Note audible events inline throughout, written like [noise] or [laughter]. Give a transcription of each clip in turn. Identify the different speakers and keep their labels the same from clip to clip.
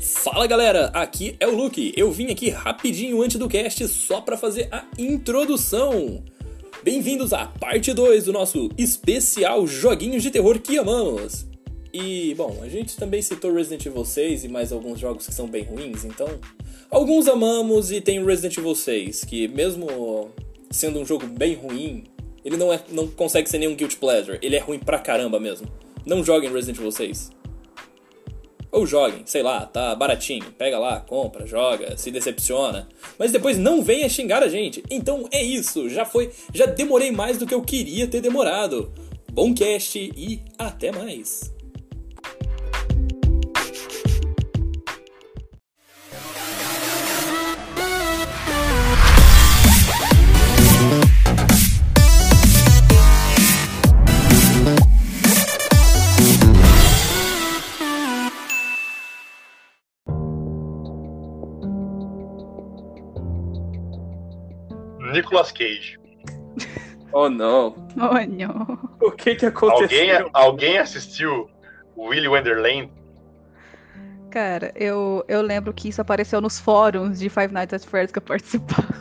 Speaker 1: Fala galera, aqui é o Luke. Eu vim aqui rapidinho antes do cast só para fazer a introdução. Bem-vindos à parte 2 do nosso especial Joguinhos de Terror que amamos. E, bom, a gente também citou Resident Evil 6 e mais alguns jogos que são bem ruins, então. Alguns amamos e tem Resident Evil 6, que mesmo sendo um jogo bem ruim, ele não, é, não consegue ser nenhum Guilty Pleasure. Ele é ruim pra caramba mesmo. Não joguem Resident Evil 6. Ou joguem, sei lá, tá baratinho. Pega lá, compra, joga, se decepciona. Mas depois não venha xingar a gente. Então é isso, já foi. Já demorei mais do que eu queria ter demorado. Bom cast e até mais.
Speaker 2: Nicolas Cage. [laughs]
Speaker 1: Oh não.
Speaker 3: Oh não.
Speaker 1: O que que aconteceu?
Speaker 2: Alguém, alguém assistiu Willy Wonderland?
Speaker 3: Cara, eu, eu lembro que isso apareceu nos fóruns de Five Nights at Freddy's que eu participava.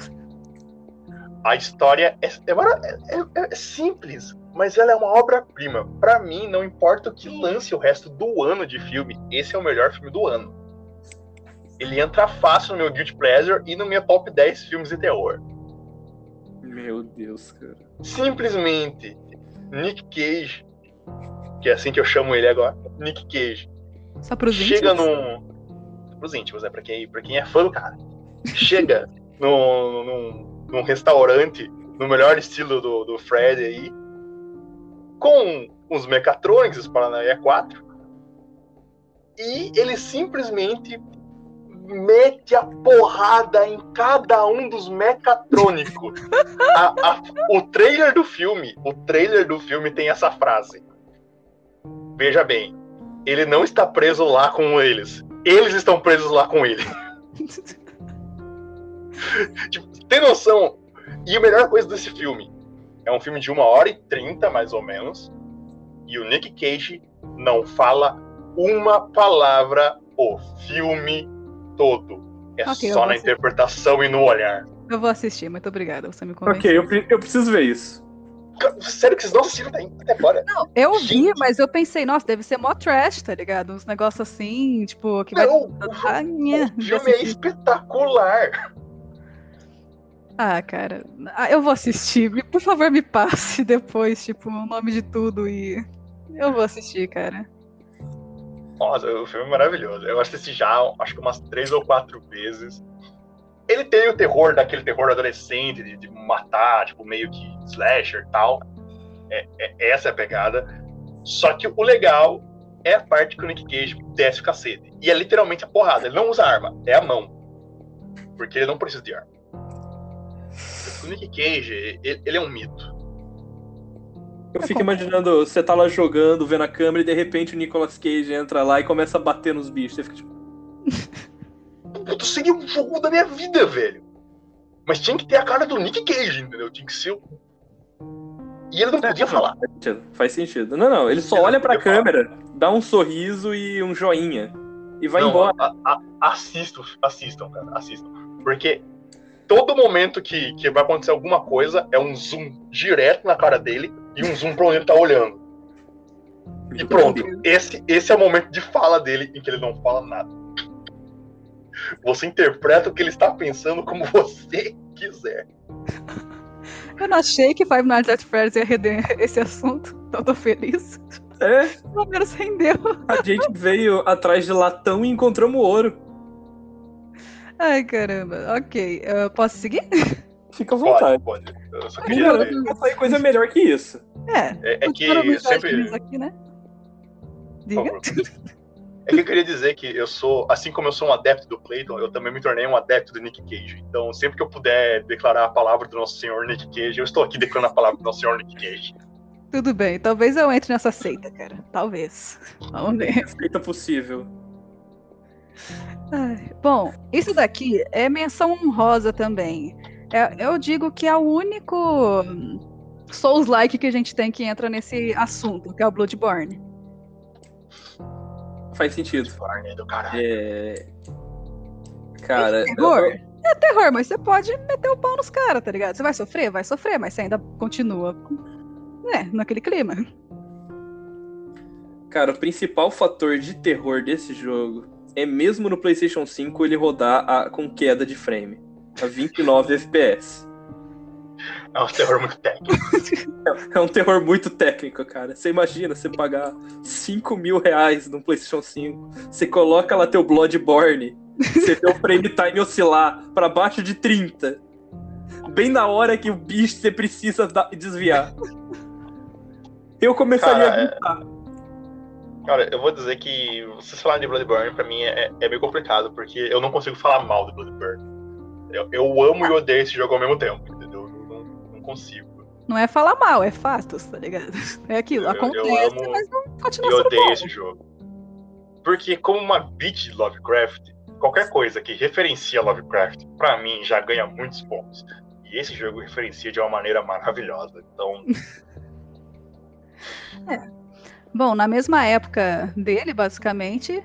Speaker 2: A história é, é, é, é simples, mas ela é uma obra-prima. Pra mim, não importa o que lance o resto do ano de filme, esse é o melhor filme do ano. Ele entra fácil no meu Guilty Pleasure e no meu top 10 filmes de terror.
Speaker 1: Meu Deus, cara.
Speaker 2: Simplesmente, Nick Cage, que é assim que eu chamo ele agora, Nick Cage,
Speaker 3: Só pros
Speaker 2: chega
Speaker 3: íntimos?
Speaker 2: num. Pros íntimos, é pra quem, pra quem é fã do cara. Chega [laughs] num, num, num restaurante, no melhor estilo do, do Fred aí, com uns Mechatronics, os Paranoia 4, e ele simplesmente mete a porrada em cada um dos mecatrônicos. A- a- o trailer do filme, o trailer do filme tem essa frase. Veja bem, ele não está preso lá com eles. Eles estão presos lá com ele. [laughs] Tipo, tem noção? E a melhor coisa desse filme é um filme de uma hora e trinta, mais ou menos. E o Nick Cage não fala uma palavra o filme todo. É
Speaker 3: Ok, eu
Speaker 2: só na
Speaker 3: assistir.
Speaker 2: interpretação e no olhar.
Speaker 3: Eu vou assistir, muito obrigada, você me convenceu.
Speaker 1: Ok, eu, pre- eu preciso ver isso.
Speaker 2: Sério que vocês não assistiram até, até agora?
Speaker 3: Não, eu vi,
Speaker 2: Gente.
Speaker 3: mas eu pensei, nossa, deve ser mó trash, tá ligado? Uns negócios assim, tipo, que vai.
Speaker 2: Não, o,
Speaker 3: Ah,
Speaker 2: o filme é espetacular.
Speaker 3: Ah, cara, ah, eu vou assistir. Me- Por favor, me passe [laughs] depois, tipo, o nome de tudo e. Eu vou assistir, cara.
Speaker 2: Nossa, o filme é maravilhoso. Eu assisti já, acho que umas três ou quatro vezes. Ele tem o terror daquele terror adolescente, de, de matar, tipo, meio que slasher e tal. É, é- essa é a pegada. Só que o legal é a parte que o Nick Cage desce o cacete. E é literalmente a porrada. Ele não usa arma, é a mão. Porque ele não precisa de arma. O Nick Cage, ele, ele é um mito.
Speaker 1: Eu fico imaginando, você tá lá jogando, vendo a câmera e de repente o Nicolas Cage entra lá e começa a bater nos bichos. Você fica tipo,
Speaker 2: Puta, seria um jogo da minha vida, velho. Mas tinha que ter a cara do Nick Cage, entendeu? Tinha que ser. o- E ele não podia falar.
Speaker 1: Faz sentido, Faz sentido. Não, não, ele só
Speaker 2: Ele
Speaker 1: olha pra
Speaker 2: podia falar.
Speaker 1: câmera, dá um sorriso e um joinha. E vai
Speaker 2: Não,
Speaker 1: embora.
Speaker 2: a- a- assistam, assistam, cara, assistam. Porque todo momento que, que vai acontecer alguma coisa é um zoom direto na cara dele e um zoom pra onde ele tá olhando. E pronto, esse, esse é o momento de fala dele em que ele não fala nada. Você interpreta o que ele está pensando como [laughs] você quiser.
Speaker 3: Eu não achei que Five Nights at Freddy's ia render esse assunto, então [laughs] tô feliz.
Speaker 1: É,
Speaker 3: Pelo menos rendeu.
Speaker 1: a gente veio atrás de latão e encontramos ouro.
Speaker 3: Ai, caramba. Ok, eu posso seguir?
Speaker 1: Fica à vontade.
Speaker 2: Pode, pode. Eu só
Speaker 1: Não,
Speaker 2: queria.
Speaker 1: não vai coisa melhor que isso.
Speaker 3: É.
Speaker 2: É, é que sempre.
Speaker 3: aqui, né? Diga.
Speaker 2: É que eu queria dizer que eu sou, assim como eu sou um adepto do Clayton, eu também me tornei um adepto do Nick Cage. Então, sempre que eu puder declarar a palavra do nosso senhor Nick Cage, eu estou aqui declarando a palavra do nosso senhor Nick Cage.
Speaker 3: Tudo bem, talvez eu entre nessa seita, cara. Talvez. Vamos ver.
Speaker 1: Feita possível.
Speaker 3: Ai, Bom, isso daqui é menção honrosa também. É- eu digo que é o único hum, Souls-like que a gente tem que entra nesse assunto, que é o Bloodborne.
Speaker 1: faz sentido.
Speaker 2: Bloodborne é do caralho.
Speaker 1: É... Cara,
Speaker 3: terror?
Speaker 1: eu-
Speaker 3: É terror, mas você pode meter o pau nos caras, tá ligado? Você vai sofrer? Vai sofrer, mas você ainda continua. É, naquele clima.
Speaker 1: cara, o principal fator de terror desse jogo é mesmo no PlayStation 5 ele rodar a- com queda de frame. A 29 FPS.
Speaker 2: É um terror muito técnico. [laughs]
Speaker 1: É um terror muito técnico, cara. Você imagina você pagar 5 mil reais no PlayStation 5, você coloca lá teu Bloodborne, você vê o frame time oscilar pra baixo de 30. Bem na hora que o bicho você precisa desviar. Eu começaria
Speaker 2: Cara,
Speaker 1: a
Speaker 2: é-
Speaker 1: gritar.
Speaker 2: Cara, eu vou dizer que vocês falarem de Bloodborne, pra mim, é, é meio complicado, porque eu não consigo falar mal de Bloodborne. Eu, eu amo e odeio esse jogo ao mesmo tempo, entendeu? Eu não, não consigo.
Speaker 3: Não é falar mal, é fatos, tá ligado? É aquilo,
Speaker 2: Eu- eu
Speaker 3: acontece,
Speaker 2: amo
Speaker 3: mas não continua sendo
Speaker 2: odeio
Speaker 3: bom.
Speaker 2: esse jogo. Porque, como uma beat de Lovecraft, qualquer coisa que referencia Lovecraft, pra mim, já ganha muitos pontos. E esse jogo referencia de uma maneira maravilhosa. Então, [laughs] [laughs]
Speaker 3: Bom, na mesma época dele, basicamente,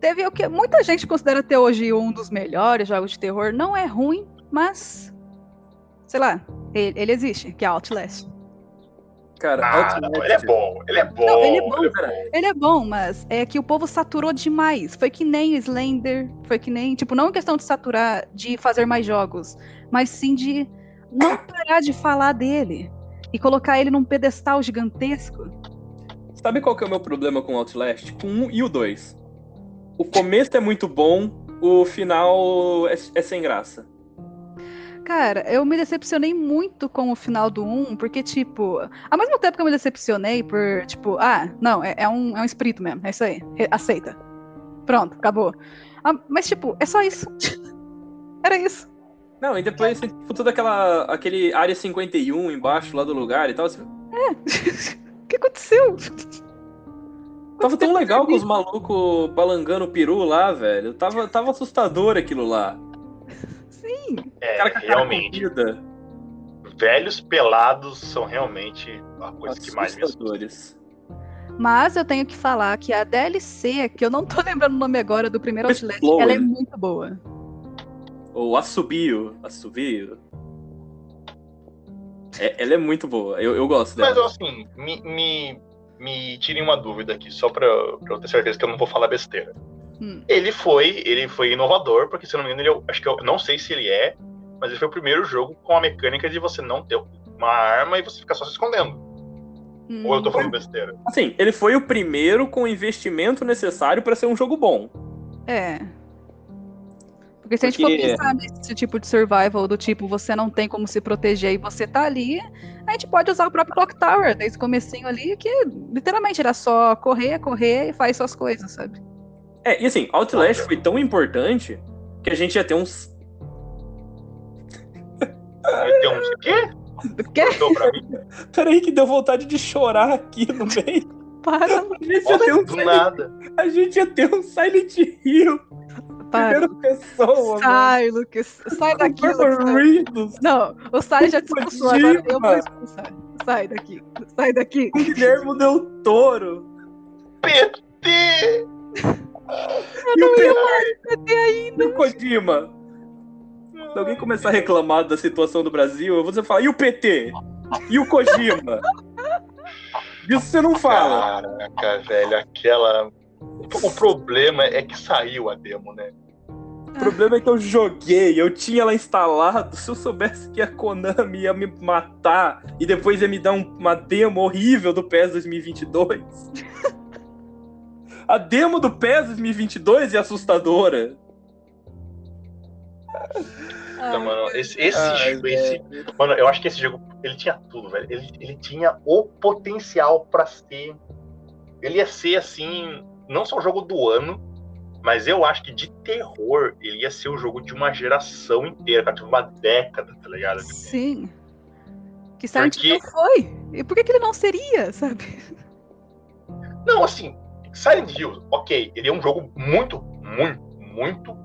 Speaker 3: teve o que muita gente considera até hoje um dos melhores jogos de terror. Não é ruim, mas. Sei lá, ele, ele existe, que é Outlast.
Speaker 1: Cara,
Speaker 2: ah,
Speaker 1: Outlast-
Speaker 2: não, ele é bom, ele é bom.
Speaker 3: Não, ele é bom,
Speaker 2: ele é
Speaker 1: cara.
Speaker 3: Ele é bom, mas é que o povo saturou demais. Foi que nem Slender, foi que nem. Tipo, não em questão de saturar, de fazer mais jogos, mas sim de não parar de falar dele e colocar ele num pedestal gigantesco.
Speaker 1: Sabe qual que é o meu problema com Outlast? Com o 1 e o 2. O começo é muito bom, o final é, é sem graça.
Speaker 3: Cara, eu me decepcionei muito com o final do 1, porque, tipo, ao mesmo tempo que eu me decepcionei por, tipo, ah, não, é, é um, é um espírito mesmo, é isso aí, aceita. Pronto, acabou. Ah, mas, tipo, é só isso. [laughs] Era isso.
Speaker 1: Não, e depois tem tipo, toda aquela aquele área 51 embaixo lá do lugar e tal. assim, [laughs]
Speaker 3: que aconteceu?
Speaker 1: tava tão legal com os malucos balangando o peru lá, velho. Tava, tava assustador aquilo lá.
Speaker 3: Sim.
Speaker 2: É,
Speaker 1: Cara
Speaker 2: realmente. Velhos pelados são realmente a coisa que mais me assusta.
Speaker 1: assustadores.
Speaker 3: Mas eu tenho que falar que a DLC, que eu não tô [laughs] lembrando o nome agora do primeiro
Speaker 1: Explode.
Speaker 3: ela é muito boa.
Speaker 1: Ou assobio, assobio. É, ela é muito boa, eu, eu gosto
Speaker 2: Mas
Speaker 1: dela.
Speaker 2: assim, me, me, me tirem uma dúvida aqui, só pra, pra eu ter certeza que eu não vou falar besteira.
Speaker 3: Hum.
Speaker 2: Ele foi, ele foi inovador, porque se eu não me engano, ele, é acho que eu não sei se ele é, mas ele foi o primeiro jogo com a mecânica de você não ter uma arma e você ficar só se escondendo.
Speaker 3: Hum,
Speaker 2: Ou eu tô falando besteira?
Speaker 1: Assim, ele foi o primeiro com o investimento necessário pra ser um jogo bom.
Speaker 3: É. Porque se a gente
Speaker 1: Porque-
Speaker 3: for pensar nesse tipo de survival, do tipo, você não tem como se proteger e você tá ali, a gente pode usar o próprio Clock Tower, desde o comecinho ali, que literalmente era só correr, correr e faz suas coisas, sabe?
Speaker 1: É, e assim, Outlast foi tão importante que a gente ia ter uns.
Speaker 2: Vai ter uns quê?
Speaker 3: O quê? [laughs]
Speaker 1: Peraí, que deu vontade de chorar aqui no meio.
Speaker 3: Para,
Speaker 1: A gente ia ter um,
Speaker 2: Do nada.
Speaker 1: a gente ia ter um Silent Hill,
Speaker 3: para.
Speaker 1: primeira pessoa.
Speaker 3: Sai, Lucas. Sai daqui, Lucas. Não, o Sai já te expulsou agora. Eu vou expulsar. Sai daqui. Sai daqui.
Speaker 1: Guilherme Del Toro.
Speaker 2: PT!
Speaker 1: E o PT e o Kojima. Se alguém começar a reclamar da situação do Brasil, eu vou dizer, falar, e o PT? E o Kojima? [laughs] Disso você não fala.
Speaker 2: Caraca, velho, aquela. O problema é que saiu a demo, né?
Speaker 1: O problema é que eu joguei, eu tinha ela instalado. Se eu soubesse que a Konami ia me matar e depois ia me dar um- uma demo horrível do PES 2022. a demo do PES 2022 é assustadora.
Speaker 2: Então, mano, esse, esse,
Speaker 1: Ai,
Speaker 2: jogo- esse- Mano, eu acho que esse jogo, ele tinha tudo, velho. Ele, ele tinha o potencial pra ser. Ele ia ser, assim, não só o jogo do ano, mas eu acho que de terror, ele ia ser o jogo de uma geração inteira, cara, de uma década, tá ligado?
Speaker 3: Sim. Que Silent
Speaker 2: Porque-
Speaker 3: Hill foi. E por que, que ele não seria, sabe?
Speaker 2: Não, assim, Silent Hill, ok, ele é um jogo muito, muito, muito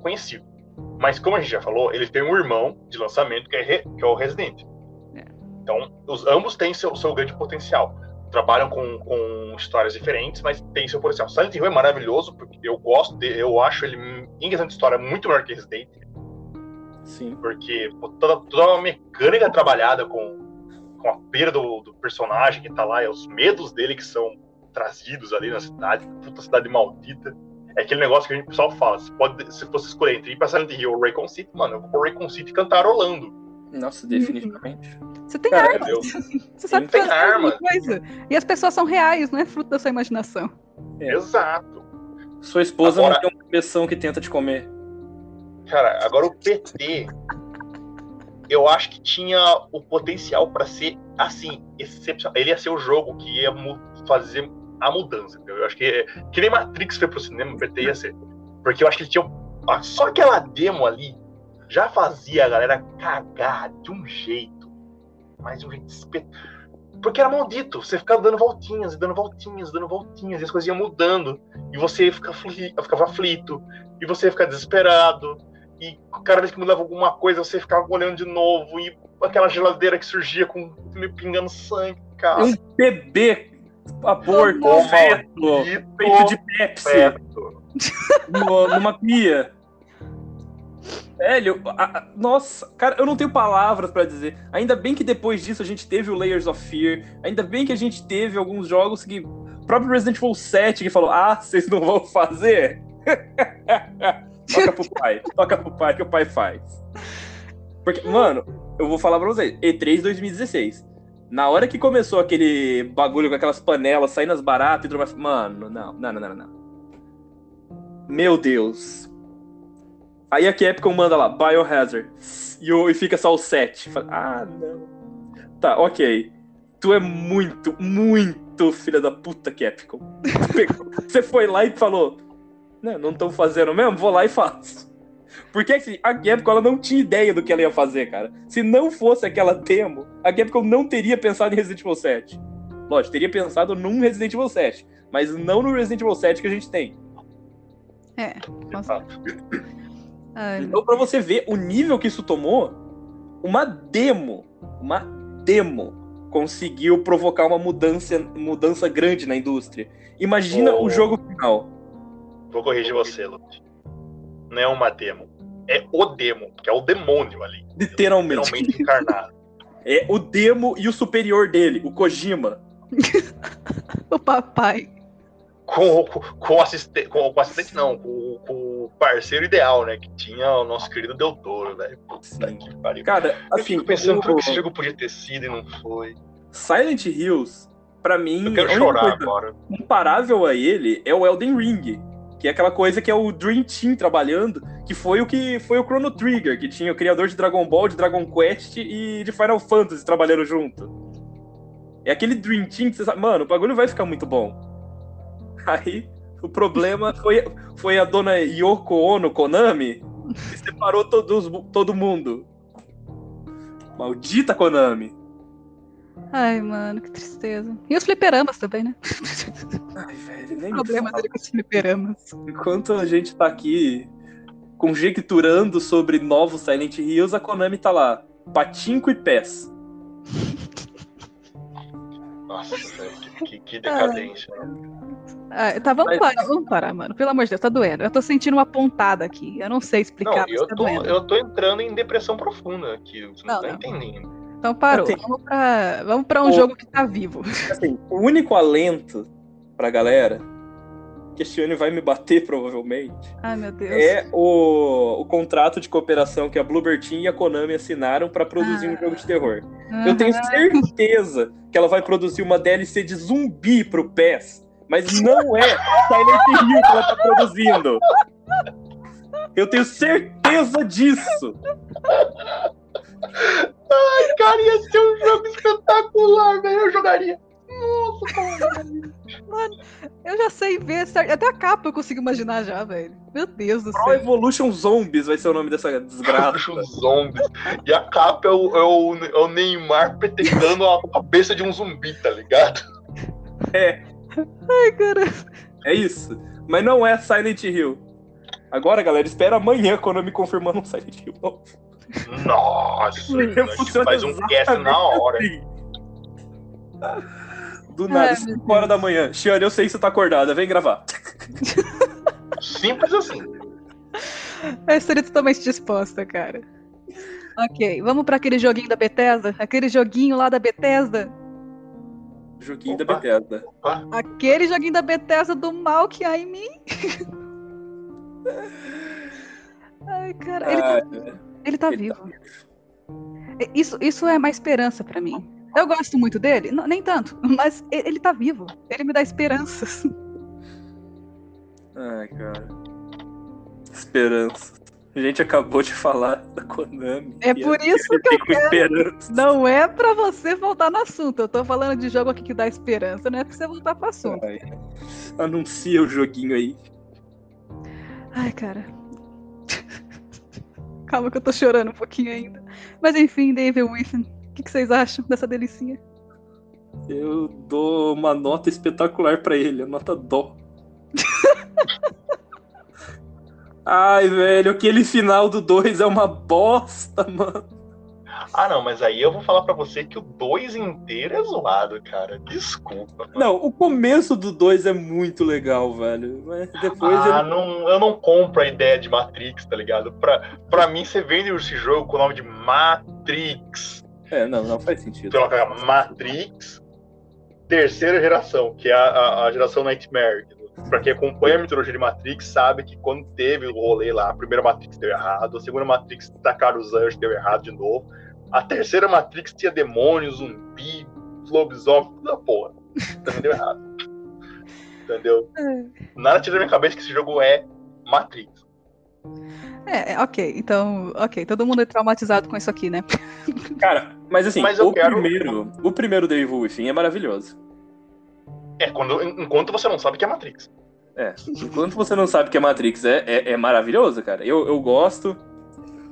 Speaker 2: conhecido. Mas como a gente já falou, ele tem um irmão de lançamento que é, que é o Resident.
Speaker 3: É.
Speaker 2: Então, os, ambos têm seu, seu grande potencial. Trabalham com, com histórias diferentes, mas tem seu potencial. Silent Hill é maravilhoso, porque eu gosto de, eu acho ele, em questão de história, muito melhor que Resident.
Speaker 1: Sim.
Speaker 2: Porque pô, toda, toda uma mecânica trabalhada com, com a perda do, do personagem que tá lá, e os medos dele que são trazidos ali na cidade, puta cidade maldita. É aquele negócio que a gente pessoal fala, se, pode, se fosse escolher entre ir pra Silent Hill ou Raycon City, mano, eu vou pro Raycon City cantarolando.
Speaker 1: Nossa, definitivamente.
Speaker 3: Você tem
Speaker 1: Cara,
Speaker 3: armas.
Speaker 2: eu- [laughs]
Speaker 3: Você sabe
Speaker 2: tem
Speaker 3: fazer
Speaker 2: arma.
Speaker 3: coisa. E as pessoas são reais, não é fruto da sua imaginação.
Speaker 1: É.
Speaker 2: Exato.
Speaker 1: Sua esposa
Speaker 2: Agora-
Speaker 1: não tem uma cabeção que tenta te comer.
Speaker 2: Cara, agora o PT, eu acho que tinha o potencial pra ser, assim, excepcional. Ele ia ser o jogo que ia fazer a mudança, entendeu? Eu acho que, que nem Matrix foi pro cinema, o PT ia ser. Porque eu acho que ele tinha. Só aquela demo ali já fazia a galera cagar de um jeito. Mas de um jeito espe- Porque era maldito. Você ficava dando voltinhas, e dando voltinhas, dando voltinhas, e as coisas iam mudando. E você fica afli- ficava aflito. E você ia ficar desesperado. E cada vez que mudava alguma coisa, você ficava olhando de novo. E aquela geladeira que surgia com me pingando sangue, cara.
Speaker 1: Um bebê aborto,
Speaker 2: Ô,
Speaker 1: feto, peito de Pepsi, no- numa pia. Velho, a- a- nossa, cara, eu não tenho palavras pra dizer. Ainda bem que depois disso a gente teve o Layers of Fear. Ainda bem que a gente teve alguns jogos que. O próprio Resident Evil 7 que falou: Ah, vocês não vão fazer? [laughs] toca pro pai, toca pro pai que o pai faz. Porque, mano, eu vou falar pra vocês: E3 2016. Na hora que começou aquele bagulho com aquelas panelas saindo as baratas e tudo mais. Mano, não, não, não, não, não. Meu Deus. Aí a Capcom manda lá, Biohazard. E, o- e fica só o 7. Fala, Ah, não. Tá, ok. Tu é muito, muito filha da puta, Capcom. [laughs] Você foi lá e falou: Não, não estão fazendo mesmo? Vou lá e faço. Porque assim, a Capcom ela não tinha ideia do que ela ia fazer, cara. Se não fosse aquela demo, a Capcom não teria pensado em Resident Evil 7. Lógico, teria pensado num Resident Evil 7. Mas não no Resident Evil 7 que a gente tem.
Speaker 3: É. Nossa. Ai,
Speaker 1: Então, pra você ver o nível que isso tomou, uma demo, uma demo conseguiu provocar uma mudança, mudança grande na indústria. Imagina
Speaker 2: Oh.
Speaker 1: o jogo final.
Speaker 2: Vou corrigir você, Lute. Não é uma demo. É o demo, que é o demônio ali.
Speaker 1: Literalmente.
Speaker 2: Literalmente encarnado. [laughs]
Speaker 1: É o demo e o superior dele, o Kojima. [laughs]
Speaker 3: o papai.
Speaker 2: Com, com, assistente. Com, com assistente, não, com, com o parceiro ideal, né? Que tinha o nosso querido Del Toro, velho. Puta
Speaker 1: Sim.
Speaker 2: que pariu.
Speaker 1: Cara,
Speaker 2: Eu
Speaker 1: assim,
Speaker 2: fico pensando
Speaker 1: o
Speaker 2: que esse jogo podia ter sido e não foi.
Speaker 1: Silent Hills, pra mim,
Speaker 2: Eu quero chorar agora.
Speaker 1: comparável a ele é o Elden Ring. Que é aquela coisa que é o Dream Team trabalhando, que foi o que foi o Chrono Trigger, que tinha o criador de Dragon Ball, de Dragon Quest e de Final Fantasy trabalhando junto. É aquele Dream Team que você sabe, mano, o bagulho vai ficar muito bom. Aí, o problema foi, foi a dona Yoko Ono Konami, que separou todos, todo mundo. Maldita Konami.
Speaker 3: Ai, mano, que tristeza. E os fliperamas também, né?
Speaker 1: Ai, velho, nem
Speaker 3: problema dele com os fliperamas.
Speaker 1: Enquanto a gente tá aqui conjecturando sobre novos Silent Hills, a Konami tá lá. Patinco e pés.
Speaker 2: Nossa, velho, que, que, decadência.
Speaker 3: Ah, tá, vamos
Speaker 1: Mas-
Speaker 3: parar, vamos parar, mano. Pelo amor de Deus, tá doendo. Eu tô sentindo uma pontada aqui. Eu não sei
Speaker 2: Não,
Speaker 3: explicar, mas
Speaker 2: eu
Speaker 3: tá
Speaker 2: tô,
Speaker 3: doendo.
Speaker 2: eu tô entrando em depressão profunda aqui. Você não,
Speaker 3: Não,
Speaker 2: tá
Speaker 3: não.
Speaker 2: entendendo.
Speaker 3: Então parou.
Speaker 1: Assim.
Speaker 3: Vamos pra, vamos pra um
Speaker 1: Ô.
Speaker 3: jogo que tá vivo.
Speaker 1: Assim, o único alento pra galera, que esse ano vai me bater provavelmente,
Speaker 3: Ai, meu Deus.
Speaker 1: é o, o contrato de cooperação que a Bloober Team e a Konami assinaram pra produzir um
Speaker 3: Ah.
Speaker 1: jogo de terror. Eu tenho certeza que ela vai produzir uma DLC de zumbi pro PES, mas não é Silent Hill que ela tá produzindo. Eu tenho certeza disso.
Speaker 2: Cara, ia ser um jogo espetacular, velho. Eu jogaria. Nossa, cara.
Speaker 3: Eu já sei ver, certo. até a capa eu consigo imaginar já, velho. Meu Deus do
Speaker 1: Pro
Speaker 3: céu.
Speaker 1: Evolution Zombies vai ser o nome dessa desgraça.
Speaker 2: Os zombies. E a capa é o, é o, é o Neymar petecando a cabeça de um zumbi, tá ligado?
Speaker 3: Ai, cara.
Speaker 1: É isso. Mas não é Silent Hill. Agora, galera, espera amanhã quando eu me confirmando um Silent Hill novo.
Speaker 2: Nossa, a gente faz um cast na hora.
Speaker 1: Sim. Do nada,
Speaker 3: Ai,
Speaker 1: 5
Speaker 3: meu
Speaker 1: horas da manhã. Xiane, eu sei que você tá acordada, vem gravar.
Speaker 2: Simples assim. [laughs]
Speaker 3: Eu estaria totalmente disposta, cara. Ok, vamos pra aquele joguinho da Bethesda? Aquele joguinho lá da Bethesda?
Speaker 1: Joguinho da
Speaker 2: Opa.
Speaker 1: Bethesda.
Speaker 2: Opa.
Speaker 3: Aquele joguinho da Bethesda do mal que há em mim? [laughs] Ai, cara, ele tá,
Speaker 1: Ah,
Speaker 3: ele tá
Speaker 1: ele tá
Speaker 3: vivo. Isso, isso é uma esperança pra mim. Eu gosto muito dele, Não, nem tanto, [laughs] mas ele tá vivo. Ele me dá esperanças. [laughs]
Speaker 1: Ai, cara. Esperança. A gente acabou de falar da Konami.
Speaker 3: É por isso que eu quero.
Speaker 1: esperança.
Speaker 3: Não é pra você voltar no assunto. Eu tô falando de jogo aqui que dá esperança, não é pra você voltar pro assunto.
Speaker 1: Ai. Anuncia o joguinho aí.
Speaker 3: Ai, cara. [laughs] Calma que eu tô chorando um pouquinho ainda. Mas enfim, David Wilson, que, que vocês acham dessa delicinha?
Speaker 1: Eu dou uma nota espetacular pra ele, a nota dó. [laughs] Ai, velho, aquele final do 2 é uma bosta, mano.
Speaker 2: Ah, não, mas aí eu vou falar pra você que o 2 inteiro é zoado, cara. Desculpa. mano.
Speaker 1: Não, o começo do 2 é muito legal, velho. Mas depois
Speaker 2: ah,
Speaker 1: ele...
Speaker 2: não, eu não compro a ideia de Matrix, tá ligado? Pra, pra mim, você vende esse jogo com o nome de Matrix.
Speaker 1: É, não, não faz sentido.
Speaker 2: Então, ela Matrix, terceira geração, que é a, a- a geração Nightmare. Pra quem acompanha a mitologia de Matrix, sabe que quando teve o rolê lá, a primeira Matrix deu errado, a segunda Matrix tacaram os anjos, deu errado de novo. A terceira Matrix tinha demônios, zumbi, lobisomem, tudo da porra. Também deu errado. Entendeu? [laughs] Nada tira da minha cabeça que esse jogo é Matrix.
Speaker 3: É, é, ok, então, ok, todo mundo é traumatizado com isso aqui, né? [laughs]
Speaker 1: Cara, mas assim,
Speaker 2: Mas
Speaker 1: o
Speaker 2: quero-
Speaker 1: primeiro, o primeiro The Evil Within é maravilhoso.
Speaker 2: É, quando, enquanto você não sabe que é Matrix.
Speaker 1: É, enquanto você não sabe que é Matrix, é, é, é maravilhoso, cara. Eu, eu gosto.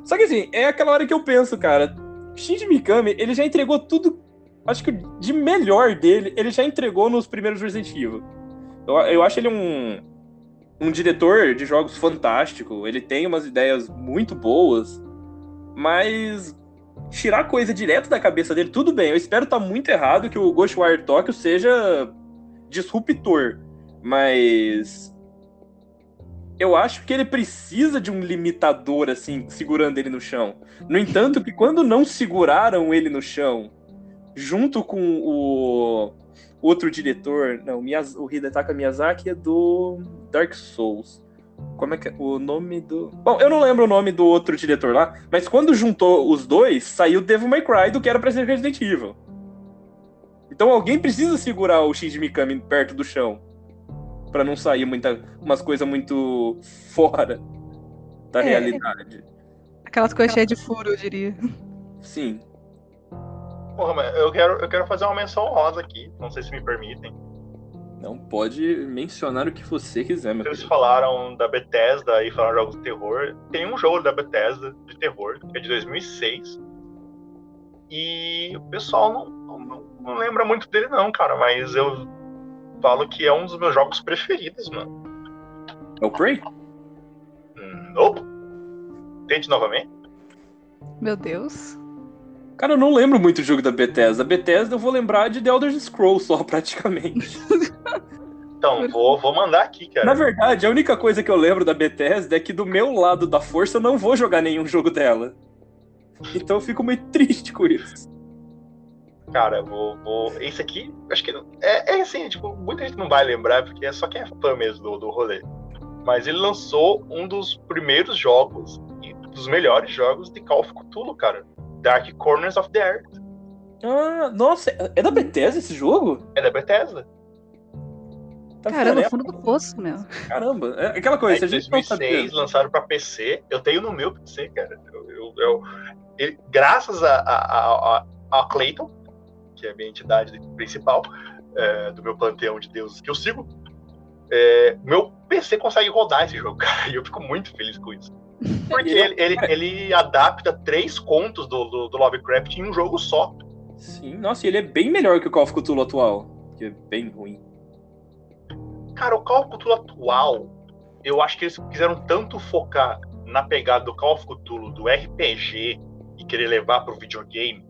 Speaker 1: Só que assim, é aquela hora que eu penso, cara, Shinji Mikami, ele já entregou tudo, acho que de melhor dele, ele já entregou nos primeiros Resident Evil. Eu, eu acho ele um, um diretor de jogos fantástico, ele tem umas ideias muito boas, mas tirar coisa direto da cabeça dele, tudo bem, eu espero estar muito errado que o Ghostwire Tokyo seja disruptor, mas eu acho que ele precisa de um limitador assim, segurando ele no chão. No entanto, que quando não seguraram ele no chão, junto com o outro diretor, não, Miyaz- o Hidetaka Miyazaki é do Dark Souls. Como é que é o nome do. Bom, eu não lembro o nome do outro diretor lá, mas quando juntou os dois, saiu Devil May Cry do que era pra ser Resident Evil. Então alguém precisa segurar o Shinji Mikami perto do chão. Pra não sair muita, umas coisas muito fora da
Speaker 3: É.
Speaker 1: realidade.
Speaker 3: Aquelas coisas cheias de furo, eu diria.
Speaker 1: Sim.
Speaker 2: Porra, mas eu quero, eu quero fazer uma menção rosa aqui. Não sei se me permitem.
Speaker 1: Não pode mencionar o que você quiser, meu
Speaker 2: Vocês
Speaker 1: querido.
Speaker 2: falaram da Bethesda e falaram de jogos de terror. Tem um jogo da Bethesda de terror, que é de 2006. E o pessoal não, não, não lembra muito dele, não, cara. Mas eu falo que é um dos meus jogos preferidos, mano.
Speaker 1: É o Prey?
Speaker 2: Hum, Nope. Tente novamente.
Speaker 3: Meu Deus.
Speaker 1: Cara, eu não lembro muito do jogo da Bethesda. Bethesda eu vou lembrar de The Elder Scrolls só, [laughs] praticamente.
Speaker 2: Então, vou, vou mandar aqui, cara.
Speaker 1: Na verdade, a única coisa que eu lembro da Bethesda é que do meu lado da força eu não vou jogar nenhum jogo dela. Então eu fico muito [laughs] triste com isso.
Speaker 2: Cara, vou, vou. Esse aqui, acho que. É, é assim, tipo, muita gente não vai lembrar, porque é só quem é fã mesmo do, do rolê. Mas ele lançou um dos primeiros jogos e dos melhores jogos de Call of Cthulhu, cara. Dark Corners of the Earth.
Speaker 1: Ah, nossa, é da Bethesda esse jogo?
Speaker 2: É da Bethesda.
Speaker 1: Tá
Speaker 3: Cara, no
Speaker 1: vendo?
Speaker 3: fundo do poço, meu.
Speaker 1: Caramba, é aquela coisa, a gente não
Speaker 2: 2006,
Speaker 1: sabe.
Speaker 2: lançaram pra PC. Eu tenho no meu PC, cara. Eu, eu- eu- ele- graças a, a, a, a Clayton, que é a minha entidade principal é, do meu panteão de deuses que eu sigo, é, meu PC consegue rodar esse jogo, [laughs] cara. E eu fico muito feliz com isso. Porque ele, ele, ele adapta três contos do, do, do Lovecraft em um jogo só.
Speaker 1: Sim, nossa, e ele é bem melhor que o Call of Cthulhu atual, que é bem ruim.
Speaker 2: Cara, o Call of Cthulhu atual, eu acho que eles quiseram tanto focar na pegada do Call of Cthulhu, do RPG, e querer levar pro videogame,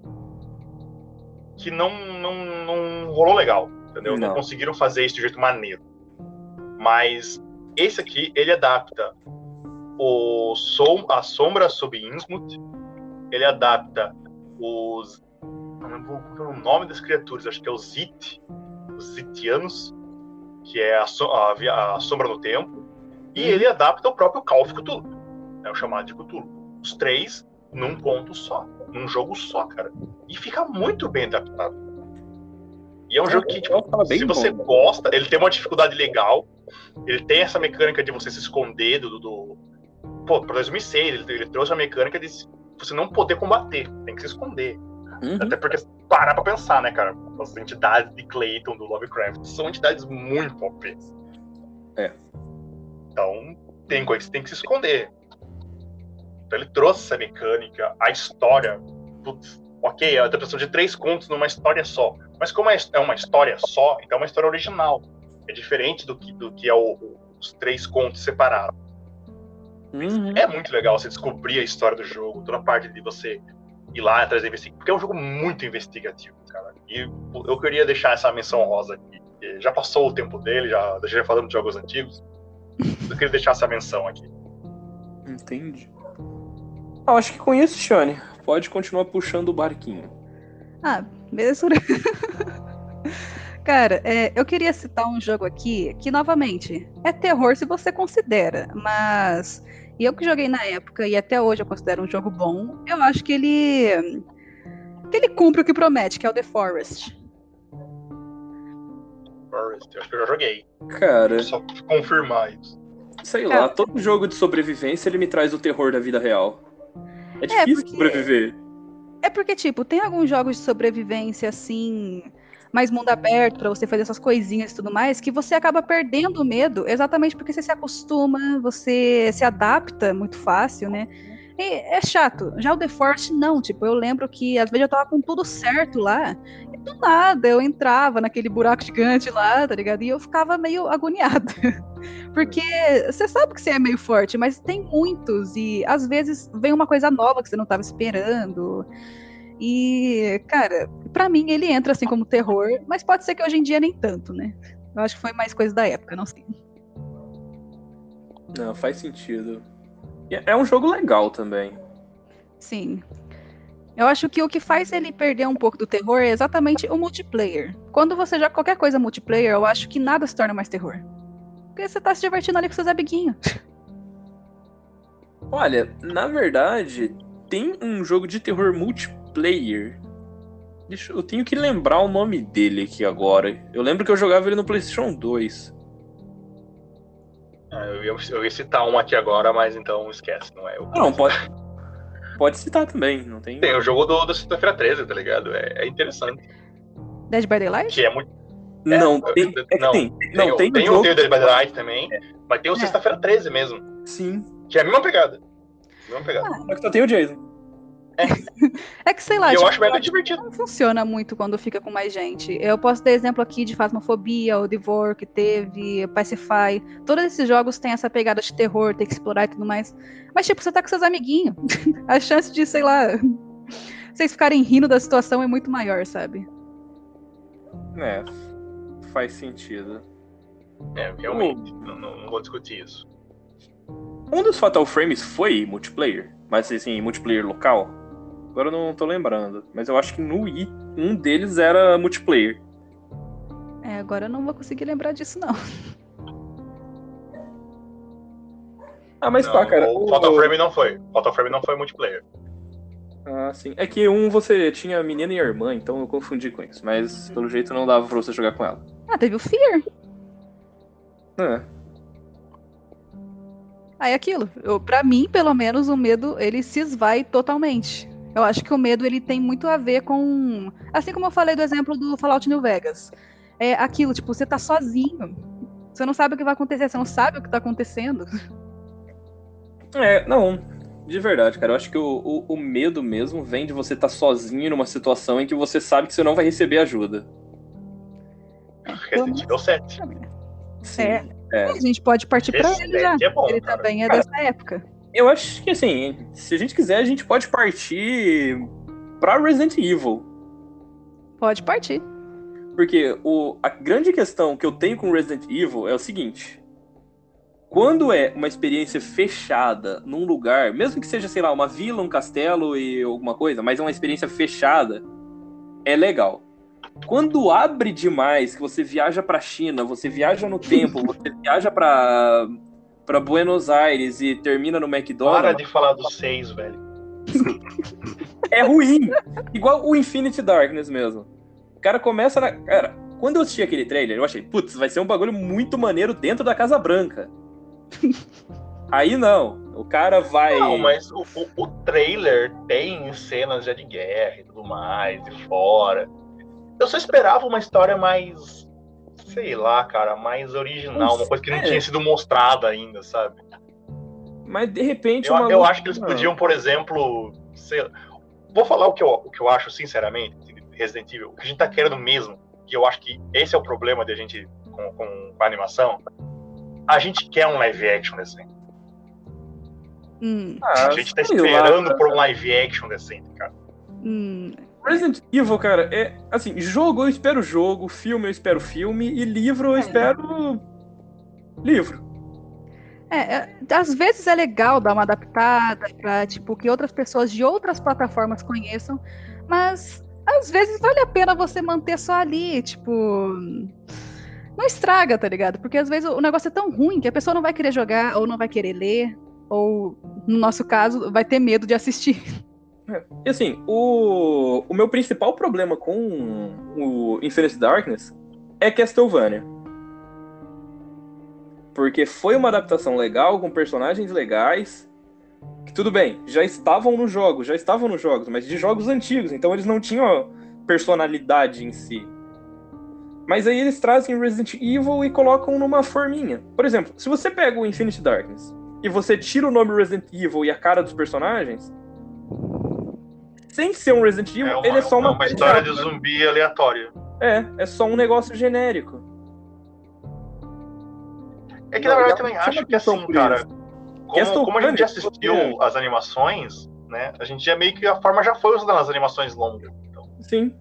Speaker 2: que não, não, não rolou legal. Entendeu?
Speaker 1: Não.
Speaker 2: Não conseguiram fazer isso de jeito maneiro. Mas esse aqui, ele adapta o som, a sombra sob Innsmouth, ele adapta os. Não lembro qual é o nome das criaturas, acho que é os Zit, os Zitianos, que é a, so- a a sombra no tempo, e ele adapta o próprio Call of Cthulhu, é o chamado de Cthulhu. Os três num ponto só, num jogo só, cara. E fica muito bem adaptado. E é um jogo que, tipo,
Speaker 1: bem
Speaker 2: se você
Speaker 1: bom.
Speaker 2: gosta, ele tem uma dificuldade legal. Ele tem essa mecânica de você se esconder do. do pô, pra 2006, ele, ele trouxe a mecânica de você não poder combater, tem que se esconder.
Speaker 1: Uhum.
Speaker 2: Até porque, parar pra pensar, né, cara? As entidades de Clayton, do Lovecraft, são entidades muito OP.
Speaker 1: É.
Speaker 2: Então, tem coisa que você tem que se esconder. Então, ele trouxe essa mecânica, a história. Putz, ok, é a adaptação de três contos numa história só. Mas como é é uma história só, então é uma história original. É diferente do que, do que é o- os três contos separados.
Speaker 1: Uhum.
Speaker 2: É muito legal você descobrir a história do jogo, toda a parte de você ir lá atrás da investigação. Porque é um jogo muito investigativo, cara. E eu queria deixar essa menção rosa aqui. Já passou o tempo dele, já, já falamos de jogos antigos. Eu queria deixar essa menção aqui.
Speaker 1: Entendi. Ah, acho que com isso, Shane, pode continuar puxando o barquinho.
Speaker 3: Ah, beleza. Cara, é, eu queria citar um jogo aqui que, novamente, é terror se você considera, mas e eu que joguei na época e até hoje eu considero um jogo bom, eu acho que ele que ele cumpre o que promete, que é o The Forest.
Speaker 2: Forest, eu acho que eu já joguei.
Speaker 1: Cara,
Speaker 2: Só confirmar isso.
Speaker 1: sei
Speaker 3: Cara,
Speaker 1: lá, todo jogo de sobrevivência ele me traz o terror da vida real. É difícil
Speaker 3: porque-
Speaker 1: sobreviver.
Speaker 3: É porque, tipo, tem alguns jogos de sobrevivência, assim, mais mundo aberto, pra você fazer essas coisinhas e tudo mais, que você acaba perdendo o medo exatamente porque você se acostuma, você se adapta muito fácil, né? É chato. Já o The Forest, não. Tipo, eu lembro que às vezes eu tava com tudo certo lá, e do nada eu entrava naquele buraco gigante lá, tá ligado? E eu ficava meio agoniada. [laughs] Porque você sabe que você é meio forte, mas tem muitos, e às vezes vem uma coisa nova que você não tava esperando. E, cara, pra mim ele entra assim como terror, mas pode ser que hoje em dia nem tanto, né? Eu acho que foi mais coisa da época, não sei.
Speaker 1: Não, faz sentido. É um jogo legal também.
Speaker 3: Sim. Eu acho que o que faz ele perder um pouco do terror é exatamente o multiplayer. Quando você joga qualquer coisa multiplayer, eu acho que nada se torna mais terror. Porque você tá se divertindo ali com seus amiguinhos.
Speaker 1: Olha, na verdade, tem um jogo de terror multiplayer. Deixa, eu tenho que lembrar o nome dele aqui agora. Eu lembro que eu jogava ele no PlayStation 2.
Speaker 2: Ah, Eu ia, eu ia citar um aqui agora, mas então esquece, não é? Eu,
Speaker 1: Não, pode, pode citar também, não tem.
Speaker 2: Tem o jogo do, do Sexta-feira 13, tá ligado? É, é interessante.
Speaker 3: Dead by Daylight?
Speaker 2: Que é muito.
Speaker 1: Não,
Speaker 2: é,
Speaker 1: tem. É que
Speaker 2: não,
Speaker 1: tem. Não, tem,
Speaker 2: tem o
Speaker 1: jogo.
Speaker 2: tem o Dead by Daylight também, mas tem o
Speaker 3: É.
Speaker 2: Sexta-feira 13 mesmo,
Speaker 1: Sim.
Speaker 2: que é a mesma pegada. Mesma pegada.
Speaker 1: Só que só tem o Jason.
Speaker 3: É que sei lá,
Speaker 2: eu
Speaker 3: tipo,
Speaker 2: acho mega divertido.
Speaker 3: não funciona muito quando fica com mais gente. Eu posso dar exemplo aqui de Phasmophobia, o Devor que teve, Pacify. Todos esses jogos têm essa pegada de terror, tem que explorar e tudo mais. Mas, tipo, você tá com seus amiguinhos. [laughs] A chance de, sei lá, vocês ficarem rindo da situação é muito maior, sabe?
Speaker 1: É, faz sentido.
Speaker 2: É, realmente. Não, não- não vou discutir isso.
Speaker 1: Um dos Fatal Frames foi multiplayer, mas assim, multiplayer local. Agora eu não tô lembrando. Mas eu acho que no Wii, um deles era multiplayer.
Speaker 3: É, agora eu não vou conseguir lembrar disso, não.
Speaker 1: Ah, mas
Speaker 2: Não,
Speaker 1: tá, cara.
Speaker 2: O
Speaker 1: o-
Speaker 2: Fatal Frame não foi. Fatal Frame não foi multiplayer.
Speaker 1: Ah, sim. É que um você tinha menina e irmã, então eu confundi com isso. Mas pelo jeito não dava pra você jogar com ela.
Speaker 3: Ah, teve o Fear.
Speaker 1: É.
Speaker 3: Aí aquilo. Eu, pra mim, pelo menos, o medo, ele se esvai totalmente. Eu acho que o medo, ele tem muito a ver com... Assim como eu falei do exemplo do Fallout New Vegas. É aquilo, tipo, você tá sozinho. Você não sabe o que vai acontecer, você não sabe o que tá acontecendo.
Speaker 1: É, não. De verdade, cara. Eu acho que o, o, o medo mesmo vem de você estar sozinho numa situação em que você sabe que você não vai receber ajuda.
Speaker 2: Resident Evil 7.
Speaker 1: Sim.
Speaker 3: É.
Speaker 1: É.
Speaker 3: A gente pode partir pra
Speaker 2: Esse
Speaker 3: ele já.
Speaker 2: é bom,
Speaker 3: ele
Speaker 2: cara.
Speaker 3: também é
Speaker 1: Cara,
Speaker 3: dessa época.
Speaker 1: Eu acho que assim, se a gente quiser, a gente pode partir pra Resident Evil.
Speaker 3: Pode partir.
Speaker 1: Porque o, a grande questão que eu tenho com Resident Evil é o seguinte. Quando é uma experiência fechada num lugar, mesmo que seja, sei lá, uma vila, um castelo e alguma coisa, mas é uma experiência fechada, é legal. Quando abre demais, que você viaja pra China, você viaja no tempo, [laughs] você viaja pra, pra Buenos Aires e termina no McDonald's.
Speaker 2: Para de falar dos seis, velho.
Speaker 1: é ruim. Igual o Infinity Darkness mesmo. O cara começa na. Cara, quando eu assisti aquele trailer, eu achei, putz, vai ser um bagulho muito maneiro dentro da Casa Branca. [laughs] Aí não. O cara vai.
Speaker 2: Não, mas o, o, o, trailer tem cenas já de guerra e tudo mais, e fora. Eu só esperava uma história mais. Sei lá, cara, mais original, uma coisa que não é. tinha sido mostrada ainda, sabe?
Speaker 1: Mas de repente.
Speaker 2: Eu, eu acho que eles podiam, por exemplo. Sei, vou falar o que, eu, o que eu acho, sinceramente, Resident Evil. O que a gente tá querendo mesmo, que eu acho que esse é o problema de a gente com, com, com a animação. A gente quer um live action decente.
Speaker 3: Hum.
Speaker 2: Ah, a gente tá esperando lá, por um live action decente, cara.
Speaker 3: Hum.
Speaker 1: Resident Evil, cara, é assim, jogo eu espero jogo, filme eu espero filme e livro eu é. espero livro.
Speaker 3: É, é, às vezes é legal dar uma adaptada para tipo que outras pessoas de outras plataformas conheçam, mas às vezes vale a pena você manter só ali, tipo, não estraga, tá ligado? Porque às vezes o negócio é tão ruim que a pessoa não vai querer jogar ou não vai querer ler ou no nosso caso vai ter medo de assistir. [laughs]
Speaker 1: É. E assim, o, o meu principal problema com o Infinite Darkness é Castlevania. Porque foi uma adaptação legal, com personagens legais. Que tudo bem, já estavam nos jogos, já estavam nos jogos, mas de jogos antigos, então eles não tinham personalidade em si. Mas aí eles trazem Resident Evil e colocam numa forminha. Por exemplo, se você pega o Infinite Darkness e você tira o nome Resident Evil e a cara dos personagens, sem ser um Resident Evil, é uma, ele é só uma,
Speaker 2: é uma história de zumbi aleatória.
Speaker 1: É, é só um negócio genérico.
Speaker 2: É que na verdade eu também acho que assim, cara, como, como, a gente assistiu as animações, né? A gente já meio que a forma já foi usada nas animações longas. Então.
Speaker 1: Sim.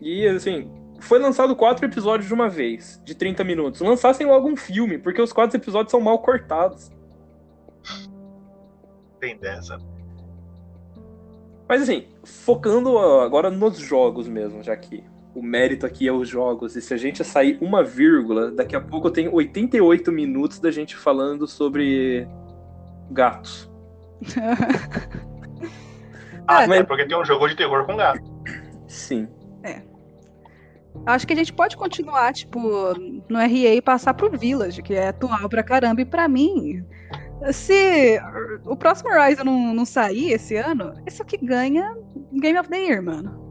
Speaker 1: E assim, foi lançado quatro episódios de uma vez, de 30 minutos. Lançassem logo um filme, porque os quatro episódios são mal cortados.
Speaker 2: Tem dessa.
Speaker 1: Mas assim, focando agora nos jogos mesmo, já que o mérito aqui é os jogos. E se a gente sair uma vírgula, daqui a pouco eu tenho 88 minutos da gente falando sobre gatos. [laughs]
Speaker 2: ah, é, mas... é porque tem um jogo de terror com gato.
Speaker 1: Sim.
Speaker 3: É. Acho que a gente pode continuar, tipo, no RA e passar pro Village, que é atual pra caramba. E pra mim, se o próximo Horizon não, não sair esse ano, isso aqui ganha Game of the Year, mano.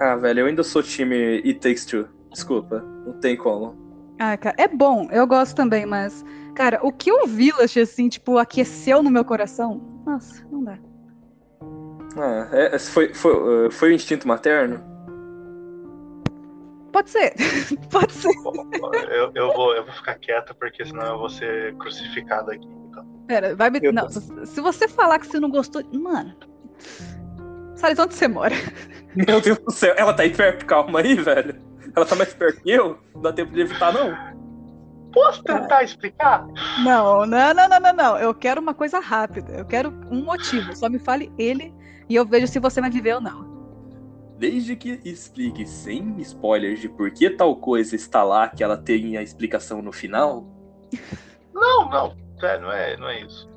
Speaker 1: Ah, velho, eu ainda sou time It Takes Two. Desculpa, não tem como.
Speaker 3: Ah, cara, é bom, eu gosto também, mas, cara, o que o Village, assim, tipo, aqueceu no meu coração, nossa, não dá.
Speaker 1: Ah, é, foi, foi, uh, foi o instinto materno?
Speaker 3: Pode ser, [laughs] pode ser.
Speaker 2: Eu, eu, vou, eu vou ficar quieta, porque senão eu vou ser crucificado aqui.
Speaker 3: Pera, vai me. Não, se você falar que você não gostou. Mano. Sabe onde você mora? [laughs]
Speaker 1: Meu Deus do céu, ela tá aí perto, calma aí, velho. Ela tá mais perto que eu? Não dá tempo de evitar, não?
Speaker 2: Posso tentar explicar?
Speaker 3: Não, não, não, não, não, não. Eu quero uma coisa rápida. Eu quero um motivo. Só me fale ele e eu vejo se você vai viver ou não.
Speaker 1: Desde que explique sem spoilers de por que tal coisa está lá, que ela tenha a explicação no final.
Speaker 2: Não, não. É, não, é, não é isso.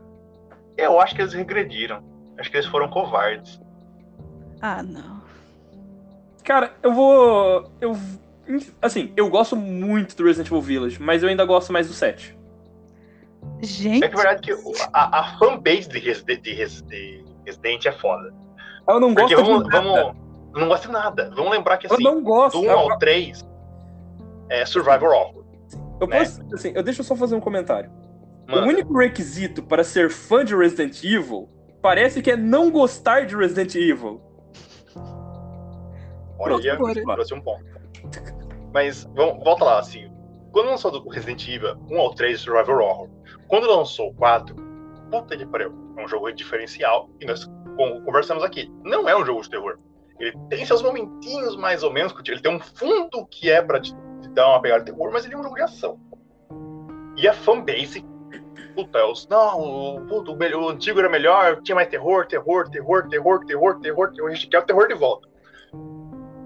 Speaker 2: Eu acho que eles regrediram. Acho que eles foram covardes.
Speaker 3: Ah, não.
Speaker 1: Cara, eu vou. Eu. Assim, eu gosto muito do Resident Evil Village, mas eu ainda gosto mais do 7.
Speaker 3: Gente.
Speaker 2: É que verdade que a, a fanbase de Resident, de Resident é foda.
Speaker 1: Eu não gosto
Speaker 2: Porque vamos, de nada. Vamos, não gosto de nada. Vamos lembrar que assim,
Speaker 1: eu não gosto.
Speaker 2: do 1 ao 3 é Survivor Horror.
Speaker 1: Eu né? posso, assim, eu deixo só fazer um comentário. Mano. O único requisito para ser fã de Resident Evil parece que é não gostar de Resident Evil.
Speaker 2: Olha, trouxe um ponto. Mas vamos, volta lá, assim. Quando lançou o Resident Evil 1 ao 3 Survival Horror, quando lançou o 4, puta que pariu, é um jogo diferencial e nós conversamos aqui. Não é um jogo de terror. Ele tem seus momentinhos mais ou menos, ele tem um fundo que é pra te, te dar uma pegada de terror, mas ele é um jogo de ação. E a fanbase, puta, os, não, o, puta, o, o antigo era melhor, tinha mais terror, terror, terror, terror, terror, terror, terror, a gente quer o terror de volta.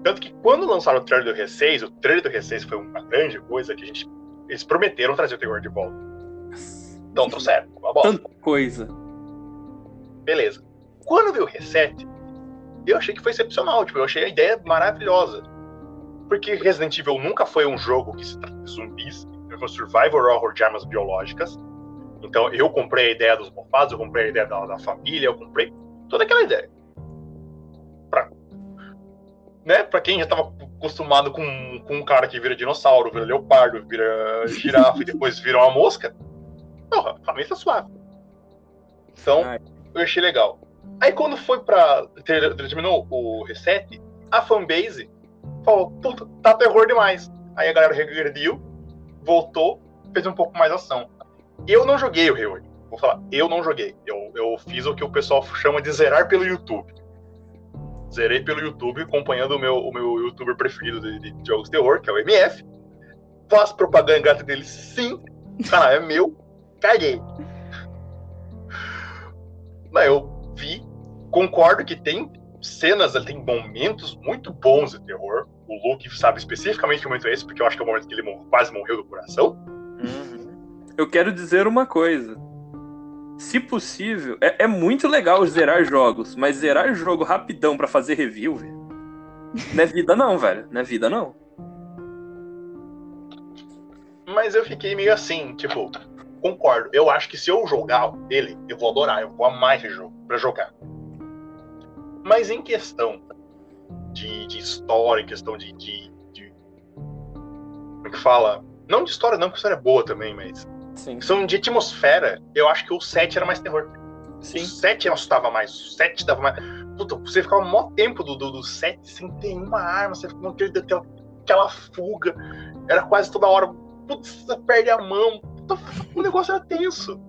Speaker 2: Tanto que quando lançaram o trailer do R6, o trailer do R6 foi uma grande coisa que a gente. Eles prometeram trazer o terror de volta. Então trouxeram, uma bosta.
Speaker 1: Tanta coisa.
Speaker 2: Beleza. Quando veio o reset, eu achei que foi excepcional. Tipo, eu achei a ideia maravilhosa. Porque Resident Evil nunca foi um jogo que se trata de zumbis, foi um survival horror de armas biológicas. Então eu comprei a ideia dos mofados, eu comprei a ideia da, da família, eu comprei toda aquela ideia. Pra, né, pra quem já tava acostumado com, com um cara que vira dinossauro, vira leopardo, vira [laughs] girafa e depois vira uma mosca, porra, a família tá suave. Então,
Speaker 1: Ai.
Speaker 2: eu achei legal. Aí quando foi pra. ter- terminou o reset, a fanbase falou, puta, tá terror demais. Aí a galera regrediu, voltou, fez um pouco mais ação. Eu não joguei o Reord. Vou falar, eu não joguei. Eu, eu fiz o que o pessoal chama de zerar pelo YouTube. Zerei pelo YouTube, acompanhando o meu, o meu youtuber preferido de, de jogos de terror, que é o MF. Faço propaganda grátis dele, sim. O canal é meu. Caguei. Mas eu vi, concordo que tem cenas, tem momentos muito bons de terror. O Luke sabe especificamente que momento é esse, porque eu acho que é o momento que ele quase morreu do coração.
Speaker 1: Eu quero dizer uma coisa. Se possível, é, é muito legal zerar jogos, mas zerar jogo rapidão pra fazer review, velho. Não é vida não, velho. Não é vida não.
Speaker 2: Mas eu fiquei meio assim, tipo, concordo. Eu acho que se eu jogar ele, eu vou adorar, eu vou amar esse jogo pra jogar. Mas em questão de, de história, em questão de, de, de- Como é que fala? Não de história, não, porque a história é boa também, mas.
Speaker 1: Sim.
Speaker 2: Questão de atmosfera, eu acho que o 7 era mais terror.
Speaker 1: Sim.
Speaker 2: O 7 assustava mais, o 7 dava mais. Puta, você ficava um maior tempo do, do, do 7 sem ter uma arma, você ficava com aquele, aquela, aquela fuga. Era quase toda hora. Putz, você perde a mão. Puta, O negócio era tenso.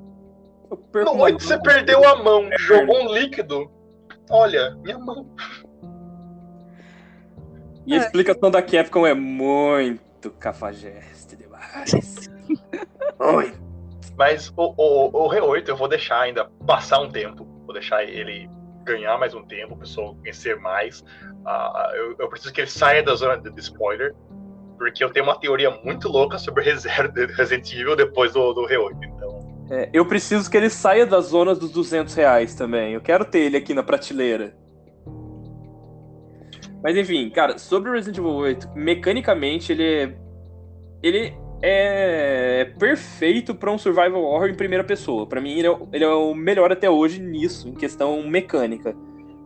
Speaker 2: No
Speaker 1: uma
Speaker 2: 8 você perdeu a mão, jogou um líquido. Olha, minha mão.
Speaker 1: E a explicação da Capcom é muito cafajeste demais. Oi.
Speaker 2: Mas o, o, o Re8 eu vou deixar ainda passar um tempo. Vou deixar ele ganhar mais um tempo, o pessoal conhecer mais. Ah, eu, eu preciso que ele saia da zona de, de spoiler. Porque eu tenho uma teoria muito louca sobre Resident Evil depois do, do Re8. Então,
Speaker 1: É, eu preciso que ele saia das zonas dos 200 reais também. Eu quero ter ele aqui na prateleira. Mas enfim, cara, sobre o Resident Evil 8, mecanicamente ele é. Ele é perfeito pra um survival horror em primeira pessoa. Pra mim, ele é, o- ele é o melhor até hoje nisso, em questão mecânica.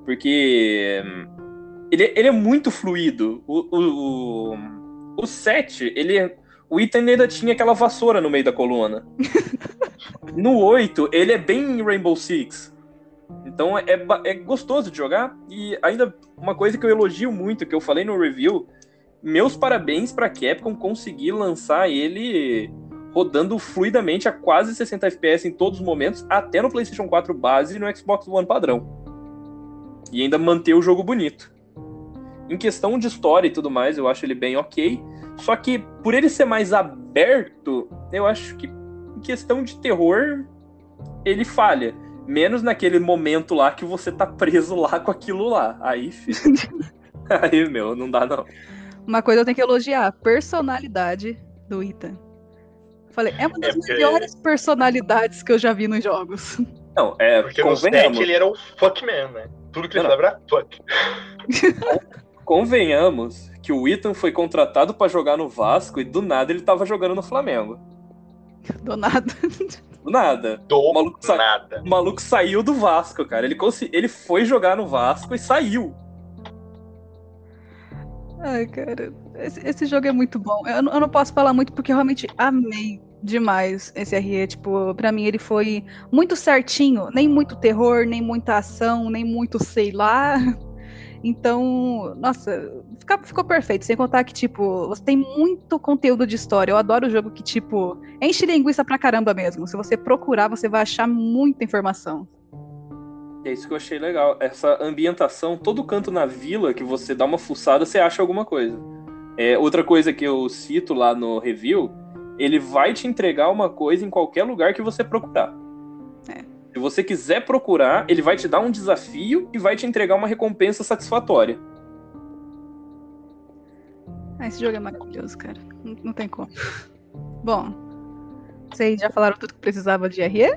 Speaker 1: Porque. Ele, ele é muito fluido. O, o, o, o 7, ele. O Ethan ainda tinha aquela vassoura no meio da coluna. [laughs] No 8, ele é bem Rainbow Six. Então é, é gostoso de jogar. E ainda uma coisa que eu elogio muito, que eu falei no review, meus parabéns pra Capcom conseguir lançar ele rodando fluidamente a quase 60 FPS em todos os momentos, até no PlayStation 4 base e no Xbox One padrão. E ainda manter o jogo bonito. Em questão de história e tudo mais, eu acho ele bem ok. Só que por ele ser mais aberto, eu acho que em questão de terror, ele falha. Menos naquele momento lá que você tá preso lá com aquilo lá. Aí, filho. [laughs] Aí, meu, não dá não.
Speaker 3: Uma coisa eu tenho que elogiar, a personalidade do Ethan. Falei, é uma das
Speaker 2: É, porque-
Speaker 3: melhores personalidades que eu já vi nos jogos.
Speaker 1: Não, é,
Speaker 2: porque no 7
Speaker 1: convenhamos,
Speaker 2: ele era o fuckman, né? Tudo que ele falava era fuck. [laughs]
Speaker 1: convenhamos que o Ethan foi contratado pra jogar no Vasco e do nada ele tava jogando no Flamengo.
Speaker 3: Do nada. [laughs]
Speaker 1: Do nada.
Speaker 2: Do
Speaker 1: maluco sa-
Speaker 2: nada.
Speaker 1: O maluco saiu do Vasco, cara. Ele, consi- ele foi jogar no Vasco e saiu.
Speaker 3: Ai, cara, esse, esse jogo é muito bom. Eu, eu não posso falar muito porque eu realmente amei demais esse RE. Tipo, pra mim ele foi muito certinho. Nem muito terror, nem muita ação, nem muito sei lá. [laughs] Então, nossa, fica- ficou perfeito. Sem contar que, tipo, você tem muito conteúdo de história. Eu adoro jogo que, tipo, enche linguiça pra caramba mesmo. Se você procurar, você vai achar muita informação.
Speaker 1: É isso que eu achei legal. Essa ambientação, todo canto na vila que você dá uma fuçada, você acha alguma coisa. É, outra coisa que eu cito lá no review, ele vai te entregar uma coisa em qualquer lugar que você procurar.
Speaker 3: É.
Speaker 1: Se você quiser procurar, ele vai te dar um desafio e vai te entregar uma recompensa satisfatória.
Speaker 3: Ah, esse jogo é maravilhoso, cara. Não, não tem como. Bom, vocês já falaram tudo que precisava de RE?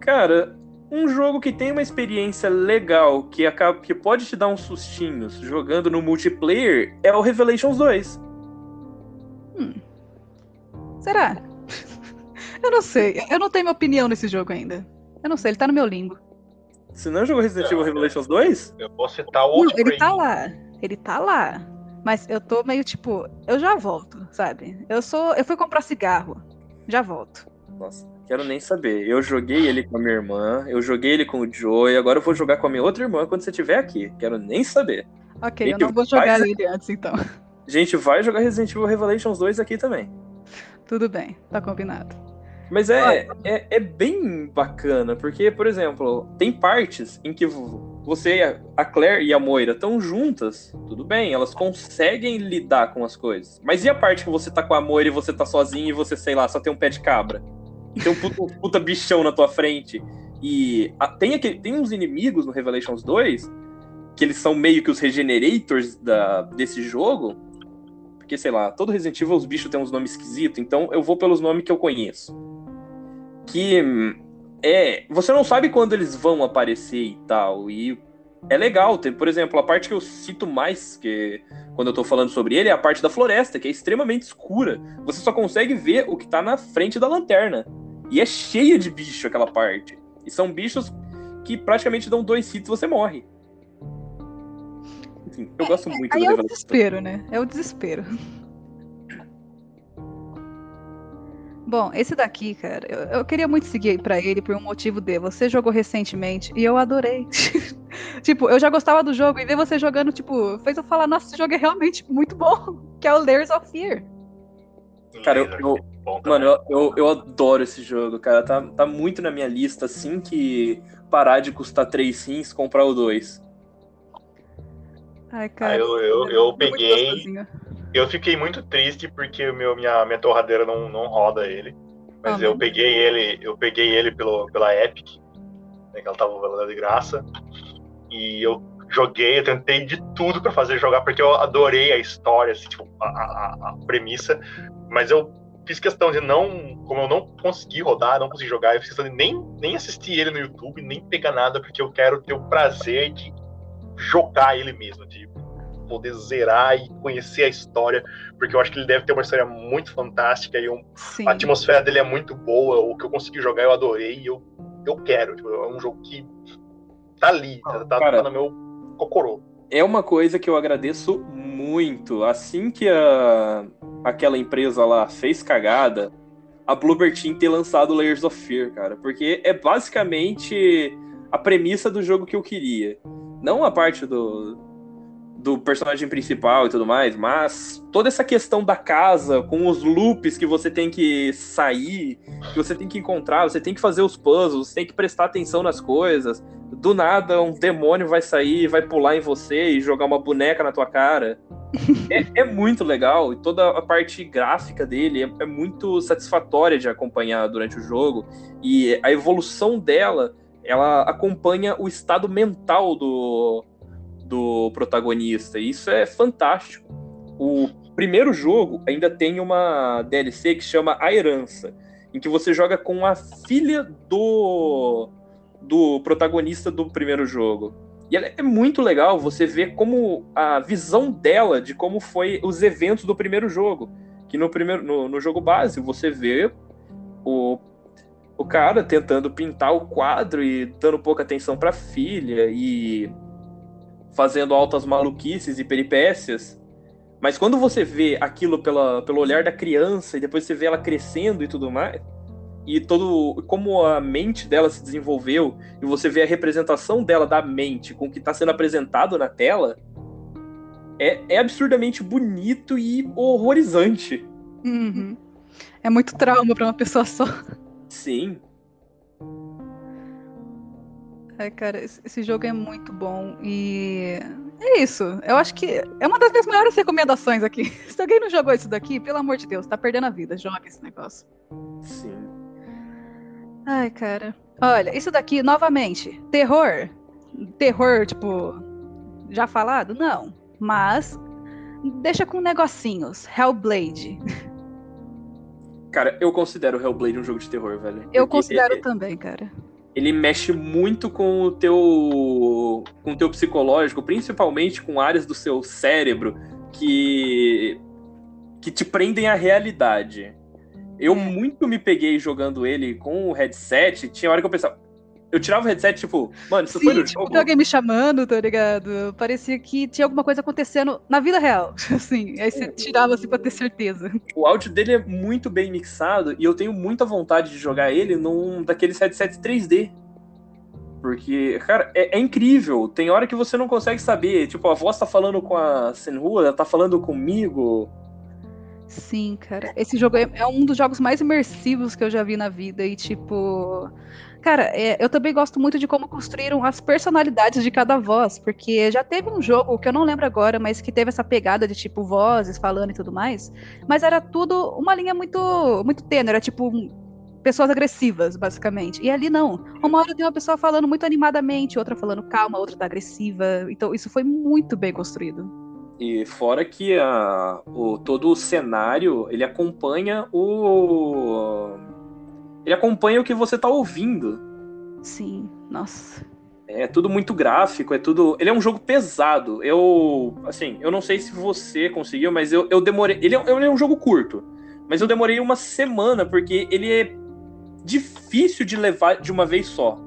Speaker 1: Cara, um jogo que tem uma experiência legal, que, acaba, que pode te dar uns sustinhos jogando no multiplayer, é o Revelations 2.
Speaker 3: Hum. Será? Eu não sei. Eu não tenho minha opinião nesse jogo ainda. Eu não sei, ele tá no meu limbo.
Speaker 1: Você não jogou Resident Evil Revelations 2?
Speaker 2: Eu vou citar o outro
Speaker 3: ele tá lá. Ele tá lá. Mas eu tô meio tipo, eu já volto, sabe? Eu sou. Eu fui comprar cigarro. Já volto.
Speaker 1: Nossa, quero nem saber. Eu joguei ele com a minha irmã, eu joguei ele com o Joe, e agora eu vou jogar com a minha outra irmã quando você estiver aqui. Quero nem saber.
Speaker 3: Ok,
Speaker 1: Gente,
Speaker 3: eu não vou jogar
Speaker 1: faz-
Speaker 3: ele antes, então.
Speaker 1: Gente vai jogar Resident Evil Revelations 2 aqui também.
Speaker 3: Tudo bem, tá combinado.
Speaker 1: Mas é, é, é bem bacana, porque, por exemplo, tem partes em que vo- você, a Claire e a Moira estão juntas, tudo bem, elas conseguem lidar com as coisas. Mas e a parte que você tá com a Moira e você tá sozinho e você, sei lá, só tem um pé de cabra? Tem um puta, um puta bichão na tua frente. E a- tem, aquele, tem uns inimigos no Revelations 2 que eles são meio que os regenerators da, desse jogo. Porque, sei lá, todo Resident Evil os bichos têm uns nomes esquisitos, então eu vou pelos nomes que eu conheço. Que hum, é. Você não sabe quando eles vão aparecer e tal. E é legal. Tem, por exemplo, a parte que eu cito mais, que quando eu tô falando sobre ele, é a parte da floresta, que é extremamente escura. Você só consegue ver o que tá na frente da lanterna. E é cheia de bicho aquela parte. E são bichos que praticamente dão dois hits e você morre. Enfim, eu gosto muito
Speaker 3: Aí
Speaker 1: do
Speaker 3: é o desespero, né? É o desespero. Bom, esse daqui, cara, eu, eu queria muito seguir pra ele por um motivo de você jogou recentemente e eu adorei. [laughs] tipo, eu já gostava do jogo e ver você jogando, tipo, fez eu falar, nossa, esse jogo é realmente muito bom, [laughs] que é o Layers of Fear.
Speaker 1: Cara, eu- eu-
Speaker 2: bom também.
Speaker 1: Mano, eu, eu, eu adoro esse jogo, cara. Tá, tá muito na minha lista assim que parar de custar 3 rins, comprar o 2.
Speaker 3: Ai,
Speaker 2: Ah,
Speaker 3: cara.
Speaker 2: eu, eu, eu
Speaker 3: muito
Speaker 2: peguei. Eu fiquei muito triste porque o meu, minha, minha torradeira não, não roda ele. Mas
Speaker 3: Ah,
Speaker 2: eu peguei ele, eu peguei ele pelo, pela Epic, né, que ela tava valendo de graça. E eu joguei, eu tentei de tudo pra fazer jogar, porque eu adorei a história, assim, tipo, a, a, a premissa. Mas eu fiz questão de não, como eu não consegui rodar, não consegui jogar, eu fiz questão de nem, nem assistir ele no YouTube, nem pegar nada, porque eu quero ter o prazer de jogar ele mesmo, de poder zerar e conhecer a história, porque eu acho que ele deve ter uma história muito fantástica e um, a atmosfera dele é muito boa, o que eu consegui jogar eu adorei e eu, eu quero. Tipo, é um jogo que tá ali, tá, tá, tá no meu cocorô.
Speaker 1: É uma coisa que eu agradeço muito. Assim que a, aquela empresa lá fez cagada, a Bluebird Team ter lançado Layers of Fear, cara. Porque é basicamente a premissa do jogo que eu queria. Não a parte do, do personagem principal e tudo mais, mas toda essa questão da casa, com os loops que você tem que sair, que você tem que encontrar, você tem que fazer os puzzles, você tem que prestar atenção nas coisas. Do nada, um demônio vai sair, vai pular em você e jogar uma boneca na tua cara. é, é muito legal e toda a parte gráfica dele é, é muito satisfatória de acompanhar durante o jogo. E a evolução dela, ela acompanha o estado mental do, do protagonista. Isso é fantástico. O primeiro jogo ainda tem uma DLC que chama A Herança, em que você joga com a filha do, do protagonista do primeiro jogo. E ela é muito legal você ver como a visão dela de como foi os eventos do primeiro jogo. Que no primeiro no, no jogo base você vê o, o cara tentando pintar o quadro e dando pouca atenção para a filha e fazendo altas maluquices e peripécias. Mas quando você vê aquilo pela, pelo olhar da criança e depois você vê ela crescendo e tudo mais, e todo como a mente dela se desenvolveu e você vê a representação dela da mente com o que está sendo apresentado na tela, é, é absurdamente bonito e horrorizante.
Speaker 3: Uhum. É muito trauma pra uma pessoa só.
Speaker 1: Sim.
Speaker 3: Ai, cara, esse, jogo é muito bom e é isso. Eu acho que é uma das minhas maiores recomendações aqui. [laughs] Se alguém não jogou isso daqui, pelo amor de Deus, tá perdendo a vida. Joga esse negócio.
Speaker 1: Sim.
Speaker 3: Ai, cara. Olha, isso daqui, novamente, terror. Terror, tipo, já falado? Não. Mas deixa com negocinhos. Hellblade.
Speaker 1: Cara, eu considero Hellblade um jogo de terror, velho.
Speaker 3: Eu
Speaker 1: Porque
Speaker 3: considero
Speaker 1: ele,
Speaker 3: também, cara.
Speaker 1: Ele mexe muito com o teu com o teu psicológico, principalmente com áreas do seu cérebro que que te prendem à realidade. Eu
Speaker 3: É.
Speaker 1: muito me peguei jogando ele com o headset, tinha hora que eu pensava, eu tirava o headset tipo, mano, isso foi
Speaker 3: Sim,
Speaker 1: no
Speaker 3: tipo,
Speaker 1: jogo.
Speaker 3: tem alguém me chamando, tá ligado? Parecia que tinha alguma coisa acontecendo na vida real. [laughs] Assim, aí você tirava assim pra ter certeza.
Speaker 1: O áudio dele é muito bem mixado e eu tenho muita vontade de jogar ele num daqueles headsets 3D. Porque, cara, é, é incrível. Tem hora que você não consegue saber. Tipo, a voz tá falando com a Senhua, tá falando comigo.
Speaker 3: Sim, cara. Esse jogo é, é um dos jogos mais imersivos que eu já vi na vida. E, tipo. Cara, é, eu também gosto muito de como construíram as personalidades de cada voz. Porque já teve um jogo que eu não lembro agora, mas que teve essa pegada de, tipo, vozes falando e tudo mais. Mas era tudo uma linha muito, muito tênue. Era, tipo, pessoas agressivas, basicamente. E ali não. Uma hora tem uma pessoa falando muito animadamente, outra falando calma, outra tá agressiva. Então, isso foi muito bem construído.
Speaker 1: E fora que a, o, todo o cenário, ele acompanha o. Ele acompanha o que você tá ouvindo.
Speaker 3: Sim, nossa.
Speaker 1: É tudo muito gráfico, é tudo. Ele é um jogo pesado. Eu. Assim, eu não sei se você conseguiu, mas eu, eu demorei. Ele é, ele é um jogo curto. Mas eu demorei uma semana, porque ele é difícil de levar de uma vez só.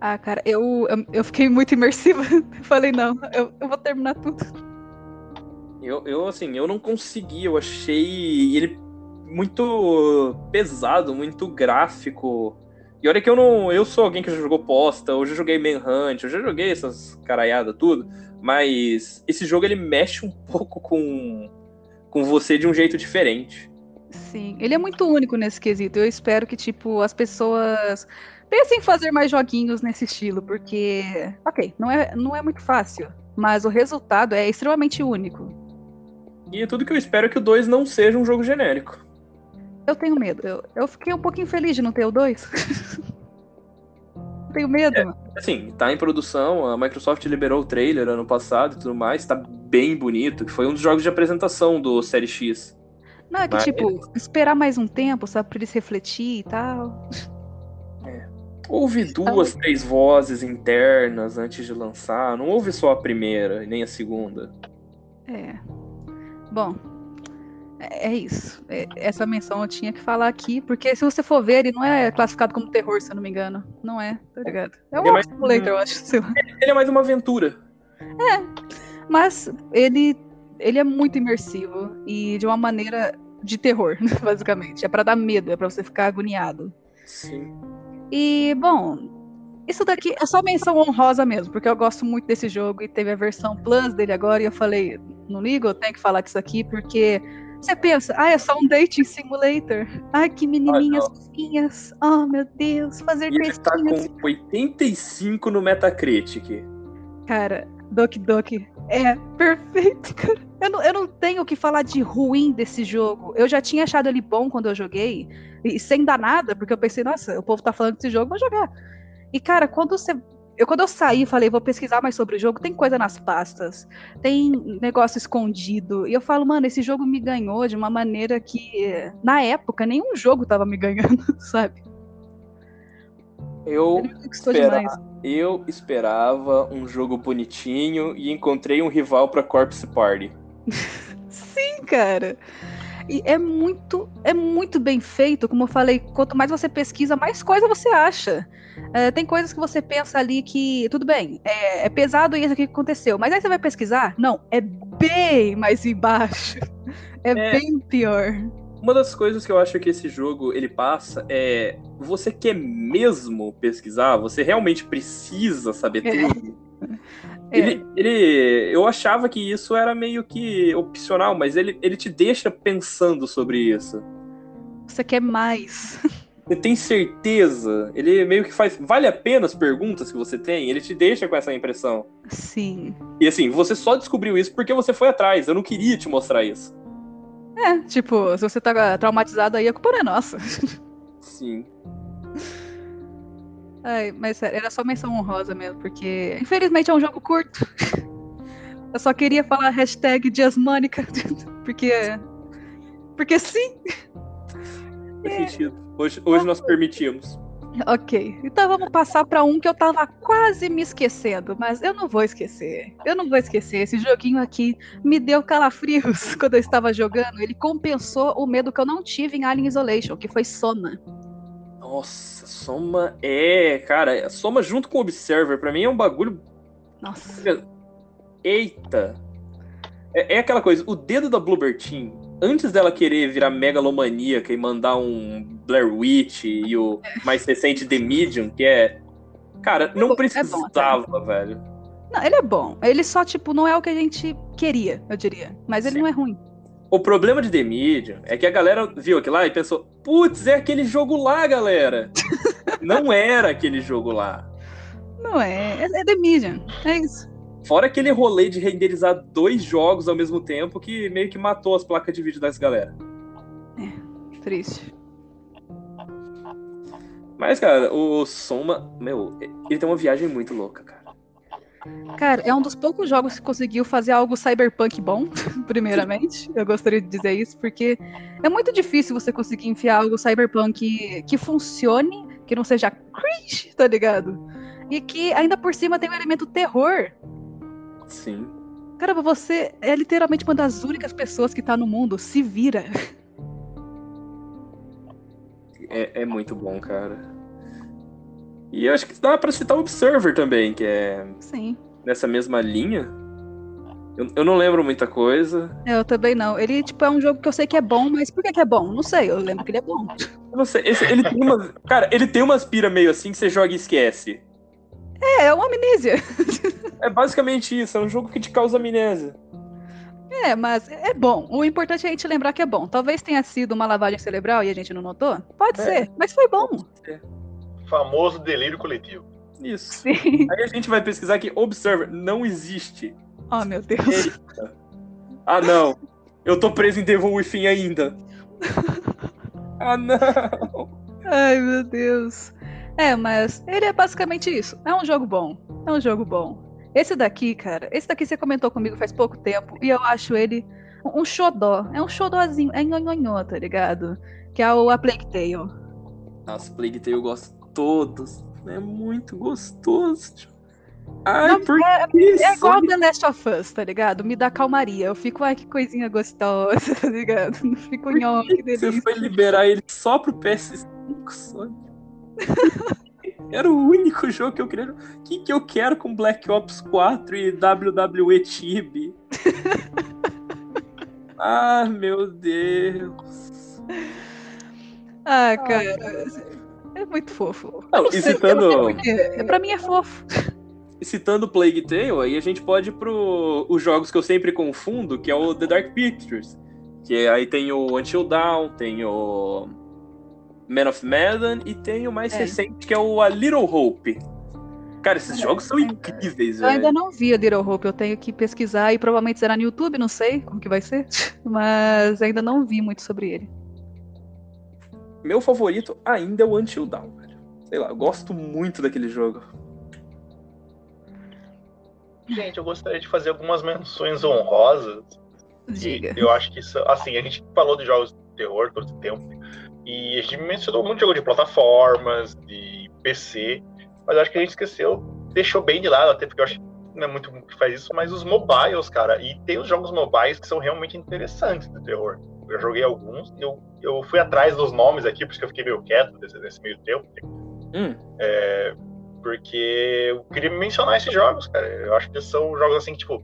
Speaker 3: Ah, cara, eu, eu, eu fiquei muito imersiva. [laughs] Falei, não, eu, eu vou terminar tudo.
Speaker 1: Eu, eu, assim, eu não consegui. Eu achei ele muito pesado, muito gráfico. E olha que eu não. Eu sou alguém que já jogou posta, eu já joguei Manhunt, eu já joguei essas caraiadas, tudo. Mas esse jogo ele mexe um [laughs] pouco com, com você de um jeito diferente.
Speaker 3: Sim, ele é muito único nesse quesito. Eu espero que, tipo, as pessoas pensem em fazer mais joguinhos nesse estilo, porque, ok, não é, não é muito fácil, mas o resultado é extremamente único.
Speaker 1: E tudo que eu espero é que o 2 não seja um jogo genérico.
Speaker 3: Eu tenho medo. Eu, eu fiquei um pouquinho feliz de não ter o 2. [laughs] tenho medo, mano.
Speaker 1: Assim, tá em produção, a Microsoft liberou o trailer ano passado e tudo mais, tá bem bonito, que foi um dos jogos de apresentação do Série X.
Speaker 3: Não, é que,
Speaker 1: Mas-
Speaker 3: tipo, esperar mais um tempo, sabe, pra eles refletir e tal.
Speaker 1: Houve duas, três vozes internas antes de lançar, não houve só a primeira e nem a segunda.
Speaker 3: É. Bom, é, é isso. É- essa menção eu tinha que falar aqui, porque se você for ver, ele não é classificado como terror, se eu não me engano. Não é, tá ligado? É
Speaker 1: é
Speaker 3: um
Speaker 1: mais-
Speaker 3: simulator, eu acho.
Speaker 1: Ele é mais uma aventura.
Speaker 3: Mas ele, ele é muito imersivo e de uma maneira de terror, [laughs] basicamente. É pra dar medo, é pra você ficar agoniado.
Speaker 1: Sim.
Speaker 3: E, bom, isso daqui é só menção honrosa mesmo, porque eu gosto muito desse jogo e teve a versão Plus dele agora e eu falei, não ligo, eu tenho que falar disso aqui, porque você pensa, ah, é só um dating simulator. Ai, que menininhas fofinhas. Oh, meu Deus, fazer
Speaker 1: E ele tá com 85 no Metacritic.
Speaker 3: Cara, Doki Doki é perfeito, cara. Eu não, eu não tenho o que falar de ruim desse jogo. Eu já tinha achado ele bom quando eu joguei, e sem dar nada, porque eu pensei, nossa, o povo tá falando desse jogo, vou jogar. E, cara, quando você. Eu, quando eu saí, falei, vou pesquisar mais sobre o jogo, tem coisa nas pastas, tem negócio escondido. E eu falo, mano, esse jogo me ganhou de uma maneira que, na época, nenhum jogo tava me ganhando, [laughs] sabe?
Speaker 1: Eu
Speaker 3: conquistou
Speaker 1: espera-. Eu esperava um jogo bonitinho e encontrei um rival pra Corpse Party. [laughs]
Speaker 3: Sim, cara. E é muito, é muito bem feito, como eu falei, quanto mais você pesquisa, mais coisa você acha. É, tem coisas que você pensa ali que, tudo bem, é, é pesado isso aqui que aconteceu, mas aí você vai pesquisar, não, é bem mais embaixo. [laughs] É,
Speaker 1: É.
Speaker 3: bem pior.
Speaker 1: Uma das coisas que eu acho que esse jogo ele passa é você quer mesmo pesquisar, você realmente precisa saber
Speaker 3: É.
Speaker 1: tudo. [laughs]
Speaker 3: É,
Speaker 1: Ele, ele, eu achava que isso era meio que opcional, mas ele, ele te deixa pensando sobre isso.
Speaker 3: Você quer mais. [laughs]
Speaker 1: Você tem certeza? Ele meio que faz. Vale a pena as perguntas que você tem? Ele te deixa com essa impressão.
Speaker 3: Sim.
Speaker 1: E assim, você só descobriu isso porque você foi atrás. Eu não queria te mostrar isso.
Speaker 3: É, tipo, se você tá traumatizado aí, a culpa não é nossa. [laughs]
Speaker 1: Sim.
Speaker 3: Ai, mas sério, era só menção honrosa mesmo, porque infelizmente é um jogo curto. Eu só queria falar hashtag Diasmônica, [laughs] porque. Porque sim.
Speaker 1: Faz sentido. Hoje, hoje nós permitimos.
Speaker 3: Ok, então vamos passar para um que eu tava quase me esquecendo, mas eu não vou esquecer. Eu não vou esquecer. Esse joguinho aqui me deu calafrios [laughs] quando eu estava jogando. Ele compensou o medo que eu não tive em Alien Isolation, que foi Soma.
Speaker 1: Nossa, Soma é, cara, Soma junto com o Observer, para mim é um bagulho.
Speaker 3: Nossa.
Speaker 1: Eita! É, é aquela coisa, o dedo da Bluebird Team antes dela querer virar megalomaníaca e mandar um Blair Witch e o mais recente The Medium, que é. Cara, não é precisava, é bom, velho.
Speaker 3: Não, ele é bom. Ele só, tipo, não é o que a gente queria, eu diria. Mas ele Sim. não é ruim.
Speaker 1: O problema de The Medium é que a galera viu aquilo lá e pensou: putz, é aquele jogo lá, galera. [laughs] não era aquele jogo lá.
Speaker 3: Não é. É, é The Medium. É isso.
Speaker 1: Fora aquele rolê de renderizar dois jogos ao mesmo tempo que meio que matou as placas de vídeo das galera.
Speaker 3: É, triste.
Speaker 1: Mas, cara, o Soma, meu, ele tem uma viagem muito louca, cara.
Speaker 3: Cara, é um dos poucos jogos que conseguiu fazer algo cyberpunk bom, [laughs] primeiramente. Eu gostaria de dizer isso, porque é muito difícil você conseguir enfiar algo cyberpunk que funcione, que não seja cringe, tá ligado? E que ainda por cima tem um elemento terror
Speaker 1: Sim.
Speaker 3: Cara, você é literalmente uma das únicas pessoas que tá no mundo. Se vira.
Speaker 1: É, é muito bom, cara. E eu acho que dá pra citar o Observer também, que é.
Speaker 3: Sim.
Speaker 1: Nessa mesma linha. Eu, eu não lembro muita coisa.
Speaker 3: Eu também não. Ele, tipo, é um jogo que eu sei que é bom, mas por que, que é bom? Não sei, eu lembro que ele é bom.
Speaker 1: Eu não sei. Esse, ele tem uma. Cara, ele tem umas pira meio assim que você joga e esquece.
Speaker 3: É, é uma amnésia.
Speaker 1: É basicamente isso, é um jogo que te causa amnésia.
Speaker 3: É, mas é bom. O importante é a gente lembrar que é bom. Talvez tenha sido uma lavagem cerebral e a gente não notou. Pode é. ser, mas foi bom.
Speaker 2: Famoso delírio coletivo.
Speaker 1: Isso. Sim. [laughs] Aí a gente vai pesquisar que Observer não existe.
Speaker 3: Oh, meu Deus.
Speaker 1: Eita. Ah, não. Eu tô preso em Devil Within ainda. [laughs] ah, não.
Speaker 3: Ai, meu Deus. É, mas ele é basicamente isso. É um jogo bom. É um jogo bom. Esse daqui, cara, esse daqui você comentou comigo faz pouco tempo e eu acho ele um xodó. É um xodózinho, é nhonhonhó, tá ligado? Que é o A Plague Tale.
Speaker 1: Nossa, Plague Tale eu gosto todos. É muito gostoso. Ai, Não, por é,
Speaker 3: é igual The Last of Us, tá ligado? Me dá calmaria. Eu fico, ai, que coisinha gostosa, [laughs] tá ligado? Não fico nhoque, que delícia.
Speaker 1: Você foi liberar ele só pro PS5, Sônia? Era o único jogo que eu queria. O que, que eu quero com Black Ops 4 e WWE Tibi? [laughs] ah, meu Deus.
Speaker 3: Ah, cara. É muito fofo.
Speaker 1: Não, e citando.
Speaker 3: É, pra mim é fofo.
Speaker 1: Citando Plague Tale, aí a gente pode ir pro os jogos que eu sempre confundo, que é o The Dark Pictures. Que aí tem o Until Dawn, tem o Man of Medan e tem o mais é. recente que é o A Little Hope. Cara, esses é, jogos são incríveis,
Speaker 3: Eu ainda não vi a Little Hope, eu tenho que pesquisar e provavelmente será no YouTube, não sei como que vai ser, [laughs] mas ainda não vi muito sobre ele.
Speaker 1: Meu favorito ainda é o Until Dawn, velho. Sei lá, eu gosto muito daquele jogo.
Speaker 2: Gente, eu gostaria de fazer algumas menções honrosas.
Speaker 3: Diga.
Speaker 2: Eu acho que isso, assim, a gente falou de jogos de terror todo esse tempo. E a gente mencionou muito jogo de plataformas, de PC, mas acho que a gente esqueceu, deixou bem de lado, até porque eu acho que não é muito que faz isso, mas os mobiles, cara. E tem os jogos mobiles que são realmente interessantes de terror. Eu joguei alguns, eu, eu fui atrás dos nomes aqui, por isso que eu fiquei meio quieto nesse, nesse meio tempo.
Speaker 1: Hum.
Speaker 2: É, porque eu queria mencionar esses jogos, cara. Eu acho que são jogos assim, tipo.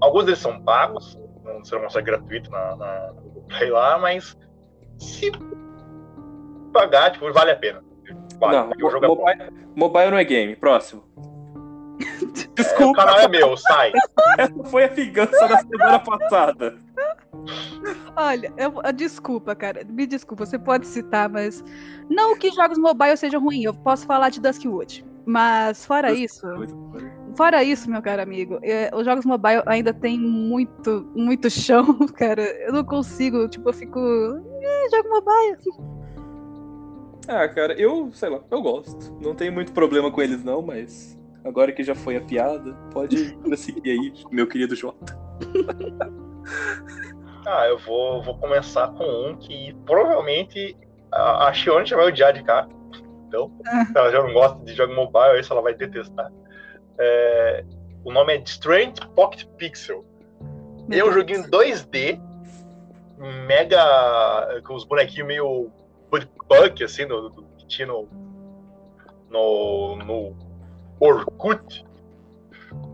Speaker 2: Alguns deles são pagos, não serão mostrar gratuito na, na Google Play lá, mas se pagar, tipo, vale a pena.
Speaker 1: Vale, não, o jogo mobile, é mobile não é game. Próximo.
Speaker 2: Desculpa. É, o canal é meu, sai. [laughs]
Speaker 1: Essa foi a vingança da semana passada.
Speaker 3: Olha, eu, ah, desculpa, cara. Me desculpa, você pode citar, mas. Não que jogos mobile sejam ruins, eu posso falar de Duskwood. Mas fora isso. Fora isso, meu caro amigo, é, os jogos mobile ainda tem muito, muito chão, [laughs] cara. Eu não consigo, tipo, eu fico. É, jogo mobile.
Speaker 1: Ah, cara, eu, sei lá, eu gosto. Não tenho muito problema com eles, não, mas agora que já foi a piada, pode [laughs] prosseguir aí, meu querido Jota. [laughs]
Speaker 2: ah, eu vou, vou começar com um que provavelmente a, a Xione já vai odiar de cá. Então, ela já não gosta de jogo mobile, isso ela vai detestar. É, o nome é Strange Pocket Pixel. Meu é um joguinho 2D, mega. com os bonequinhos meio punk, assim, do, do, que tinha no, no, no Orkut.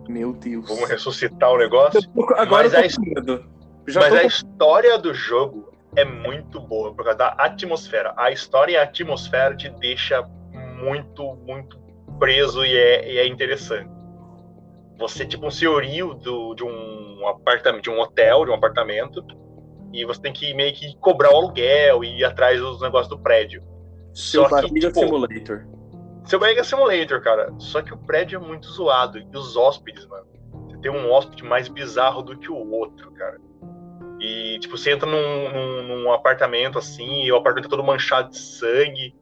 Speaker 1: Meu Deus.
Speaker 2: Vamos ressuscitar o negócio.
Speaker 1: Agora
Speaker 2: mas a, mas a história do jogo é muito boa por causa da atmosfera. A história e a atmosfera te deixa muito, muito preso e é, e é interessante. Você é tipo um senhorio do, de um apartamento, de um hotel, de um apartamento, e você tem que meio que cobrar o aluguel e ir atrás dos negócios do prédio.
Speaker 1: Seu Só barriga tipo, simulator.
Speaker 2: Seu barriga simulator, cara. Só que o prédio é muito zoado. E os hóspedes, mano. Você tem um hóspede mais bizarro do que o outro, cara. E, tipo, você entra num, num, num apartamento assim, e o apartamento é todo manchado de sangue.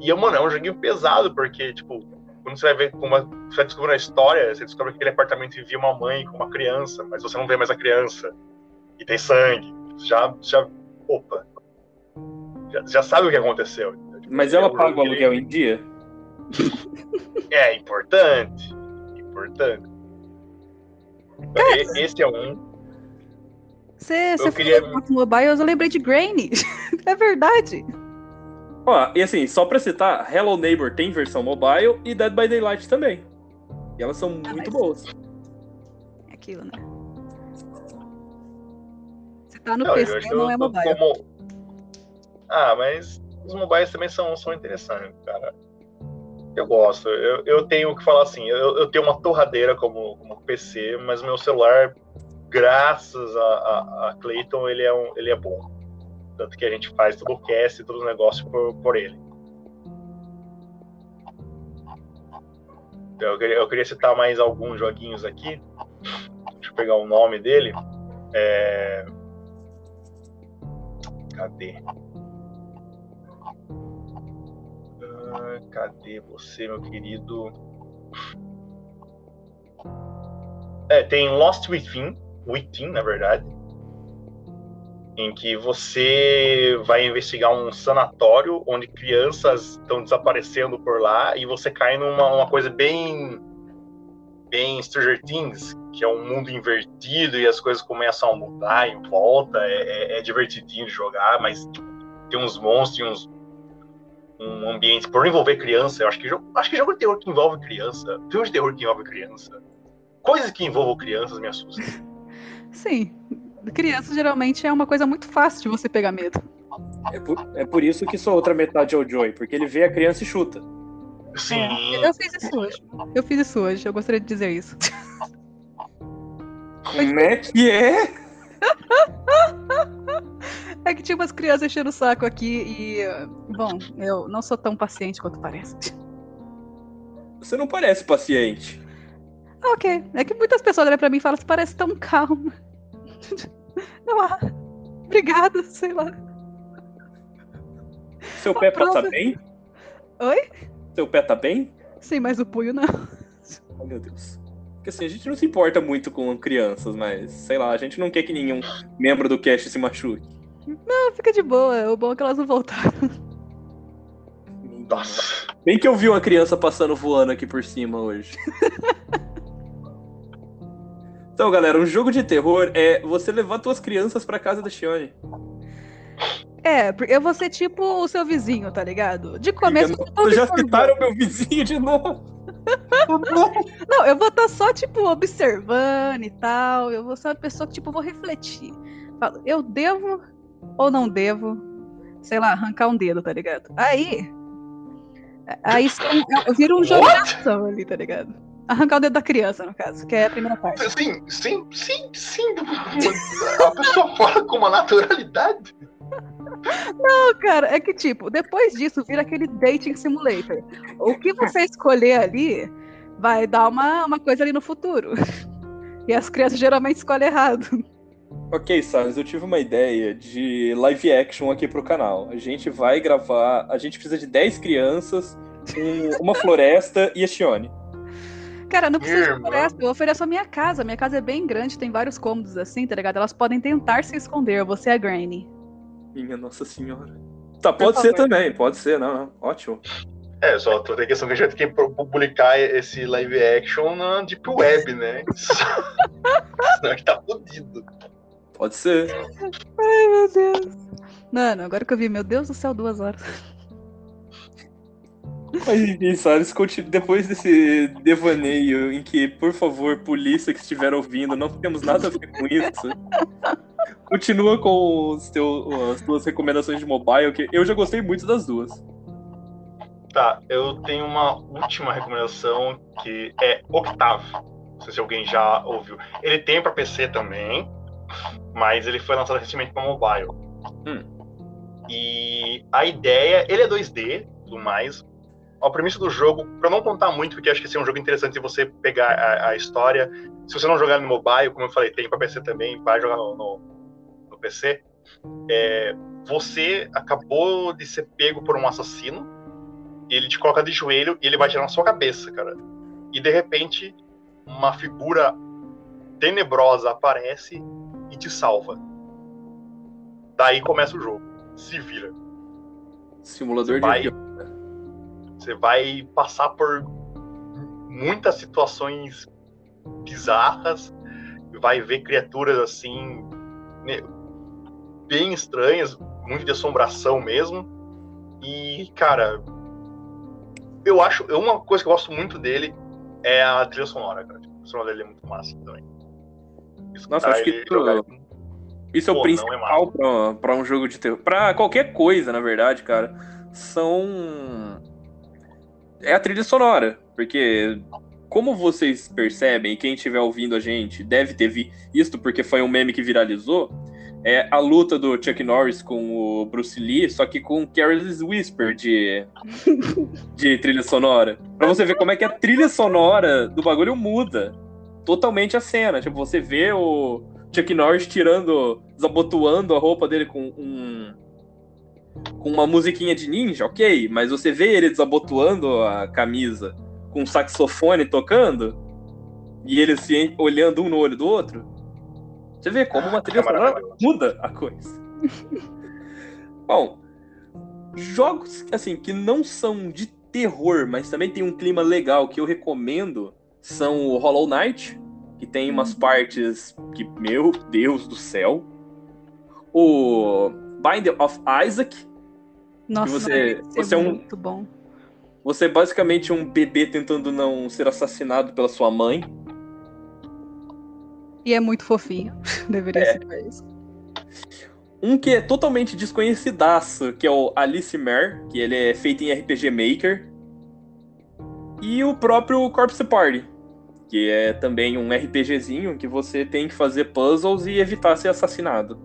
Speaker 2: E, mano, é um joguinho pesado, porque, tipo, quando você vai ver como você vai descobrindo a história, você descobre que aquele apartamento vivia uma mãe com uma criança, mas você não vê mais a criança. E tem sangue. Já, já, opa. Já, já sabe o que aconteceu.
Speaker 1: Mas ela paga o aluguel em dia?
Speaker 2: É importante. Importante. Esse é um.
Speaker 3: Você, você queria... falou mobile, eu lembrei de Granny. [laughs] é verdade.
Speaker 1: Ó, e assim, só pra citar, Hello Neighbor tem versão mobile e Dead by Daylight também. E elas são ah, muito boas.
Speaker 3: É aquilo, né? Você tá no não, PC, não é mobile. Como...
Speaker 2: Ah, mas os mobiles também são, são interessantes, cara. Eu gosto. Eu, eu tenho que falar assim, eu, eu tenho uma torradeira como, como PC, mas meu celular graças a, a, a Clayton, ele é, um, ele é bom. Tanto que a gente faz todo o cast e todos os negócios por, por ele. Eu queria, eu queria citar mais alguns joguinhos aqui. Deixa eu pegar o nome dele. É... Cadê? Ah, cadê você, meu querido? É, tem Lost Within, Within, na verdade, em que você vai investigar um sanatório onde crianças estão desaparecendo por lá e você cai numa uma coisa bem bem Stranger Things, que é um mundo invertido e as coisas começam a mudar em volta. É, é, é divertidinho de jogar, mas tem uns monstros, tem uns um ambiente por envolver criança. Eu acho que jogo, acho que jogo de terror que envolve criança, filme de terror que envolve criança, coisas que envolvam crianças me assustam. [laughs]
Speaker 3: Sim. Criança geralmente é uma coisa muito fácil de você pegar medo.
Speaker 1: É por, é por isso que sua outra metade é o Joey, porque ele vê a criança e chuta.
Speaker 2: Sim.
Speaker 3: Eu fiz isso hoje. Eu fiz isso hoje, eu gostaria de dizer isso.
Speaker 1: Como é que é?
Speaker 3: É que tinha umas crianças enchendo o saco aqui e. Bom, eu não sou tão paciente quanto parece.
Speaker 1: Você não parece paciente.
Speaker 3: Ok. É que muitas pessoas olham pra mim e falam: você parece tão calmo. [laughs] Não, ah, obrigada, sei lá.
Speaker 1: Seu pé tá bem?
Speaker 3: Oi?
Speaker 1: Seu pé tá bem?
Speaker 3: Sim, mas o punho não.
Speaker 1: Oh, meu Deus. Porque assim, a gente não se importa muito com crianças, mas sei lá, a gente não quer que nenhum membro do cast se machuque.
Speaker 3: Não, fica de boa. O bom é que elas não voltaram.
Speaker 2: Nossa.
Speaker 1: Bem que eu vi uma criança passando voando aqui por cima hoje. [laughs] Então, galera, um jogo de terror é você levar suas crianças pra casa da Shione.
Speaker 3: É, eu vou ser tipo o seu vizinho, tá ligado? De começo.
Speaker 1: Vocês já citaram meu vizinho de novo. [laughs]
Speaker 3: não, eu vou estar tá só, tipo, observando e tal. Eu vou ser uma pessoa que, tipo, vou refletir. Falo, eu devo ou não devo, sei lá, arrancar um dedo, tá ligado? Aí. Aí eu viro um jogo de ação ali, tá ligado? Arrancar o dedo da criança, no caso, que é a primeira parte.
Speaker 2: Sim, sim, sim, sim. A pessoa fala com uma naturalidade.
Speaker 3: Não, cara, é que tipo, depois disso vira aquele dating simulator. O que você escolher ali vai dar uma, uma coisa ali no futuro. E as crianças geralmente escolhem errado.
Speaker 1: Ok, Salles, eu tive uma ideia de live action aqui pro canal. A gente vai gravar. A gente precisa de 10 crianças, um- uma floresta e a Shione.
Speaker 3: Cara, não precisa de
Speaker 2: Irmã.
Speaker 3: floresta, eu ofereço a minha casa. Minha casa é bem grande, tem vários cômodos assim, tá ligado? Elas podem tentar se esconder, você é a Granny.
Speaker 1: Minha Nossa Senhora. Tá, pode ser
Speaker 3: favor.
Speaker 1: também, pode ser, não, não. Ótimo.
Speaker 2: É, só tô tem questão que a gente tem que publicar esse live action na Deep Web, né? [laughs] Senão a gente tá fudido.
Speaker 1: Pode ser.
Speaker 3: Ai, meu Deus. Mano, agora que eu vi, meu Deus do céu, duas horas.
Speaker 1: Mas enfim, Salles, depois desse devaneio em que, por favor, polícia que estiver ouvindo, não temos nada a ver com isso. Continua com os teu, as tuas recomendações de mobile, que eu já gostei muito das duas.
Speaker 2: Tá, eu tenho uma última recomendação que é Octave. Não sei se alguém já ouviu. Ele tem pra PC também, mas ele foi lançado recentemente pra mobile. E a ideia, ele é 2D, tudo mais. A premissa do jogo, pra não contar muito, porque acho que esse é um jogo interessante de você pegar a, a história. Se você não jogar no mobile, como eu falei, tem pra PC também, vai jogar no, no, no PC. É, você acabou de ser pego por um assassino ele te coloca de joelho e ele vai tirar na sua cabeça, cara. E de repente, uma figura tenebrosa aparece e te salva. Daí começa o jogo. Se vira.
Speaker 1: Simulador
Speaker 2: Vai.
Speaker 1: de.
Speaker 2: Você vai passar por muitas situações bizarras, vai ver criaturas assim, né, bem estranhas, muito de assombração mesmo. E, cara, eu acho. Uma coisa que eu gosto muito dele é a trilha sonora, cara. Tipo, A trilha sonora dele é muito massa também.
Speaker 1: Nossa,
Speaker 2: Escutar
Speaker 1: acho que
Speaker 2: jogar-
Speaker 1: Isso é o
Speaker 2: Pô, é
Speaker 1: principal pra, pra um jogo de terror. Pra qualquer coisa, na verdade, cara. São. É a trilha sonora. Porque, como vocês percebem, e quem estiver ouvindo a gente deve ter visto, porque foi um meme que viralizou. É a luta do Chuck Norris com o Bruce Lee, só que com Careless Whisper de, [laughs] de trilha sonora. Pra você ver como é que a trilha sonora do bagulho muda totalmente a cena. Tipo, você vê o Chuck Norris tirando, desabotoando a roupa dele com um. Com uma musiquinha de ninja, ok, mas você vê ele desabotoando a camisa com um saxofone tocando e eles se olhando um no olho do outro. Você vê como uma trilha sonora muda a coisa. [laughs] Bom, jogos assim que não são de terror, mas também tem um clima legal que eu recomendo são o Hollow Knight, que tem umas partes que, meu Deus do céu. O Bind of Isaac,
Speaker 3: Nossa,
Speaker 1: você- você é um-
Speaker 3: muito bom.
Speaker 1: você é basicamente um bebê tentando não ser assassinado pela sua mãe.
Speaker 3: E é muito fofinho. [laughs] Deveria
Speaker 1: É.
Speaker 3: ser isso.
Speaker 1: Um que é totalmente desconhecidaço, que é o Alice Mare, que ele é feito em RPG Maker. E o próprio Corpse Party, que é também um RPGzinho que você tem que fazer puzzles e evitar ser assassinado.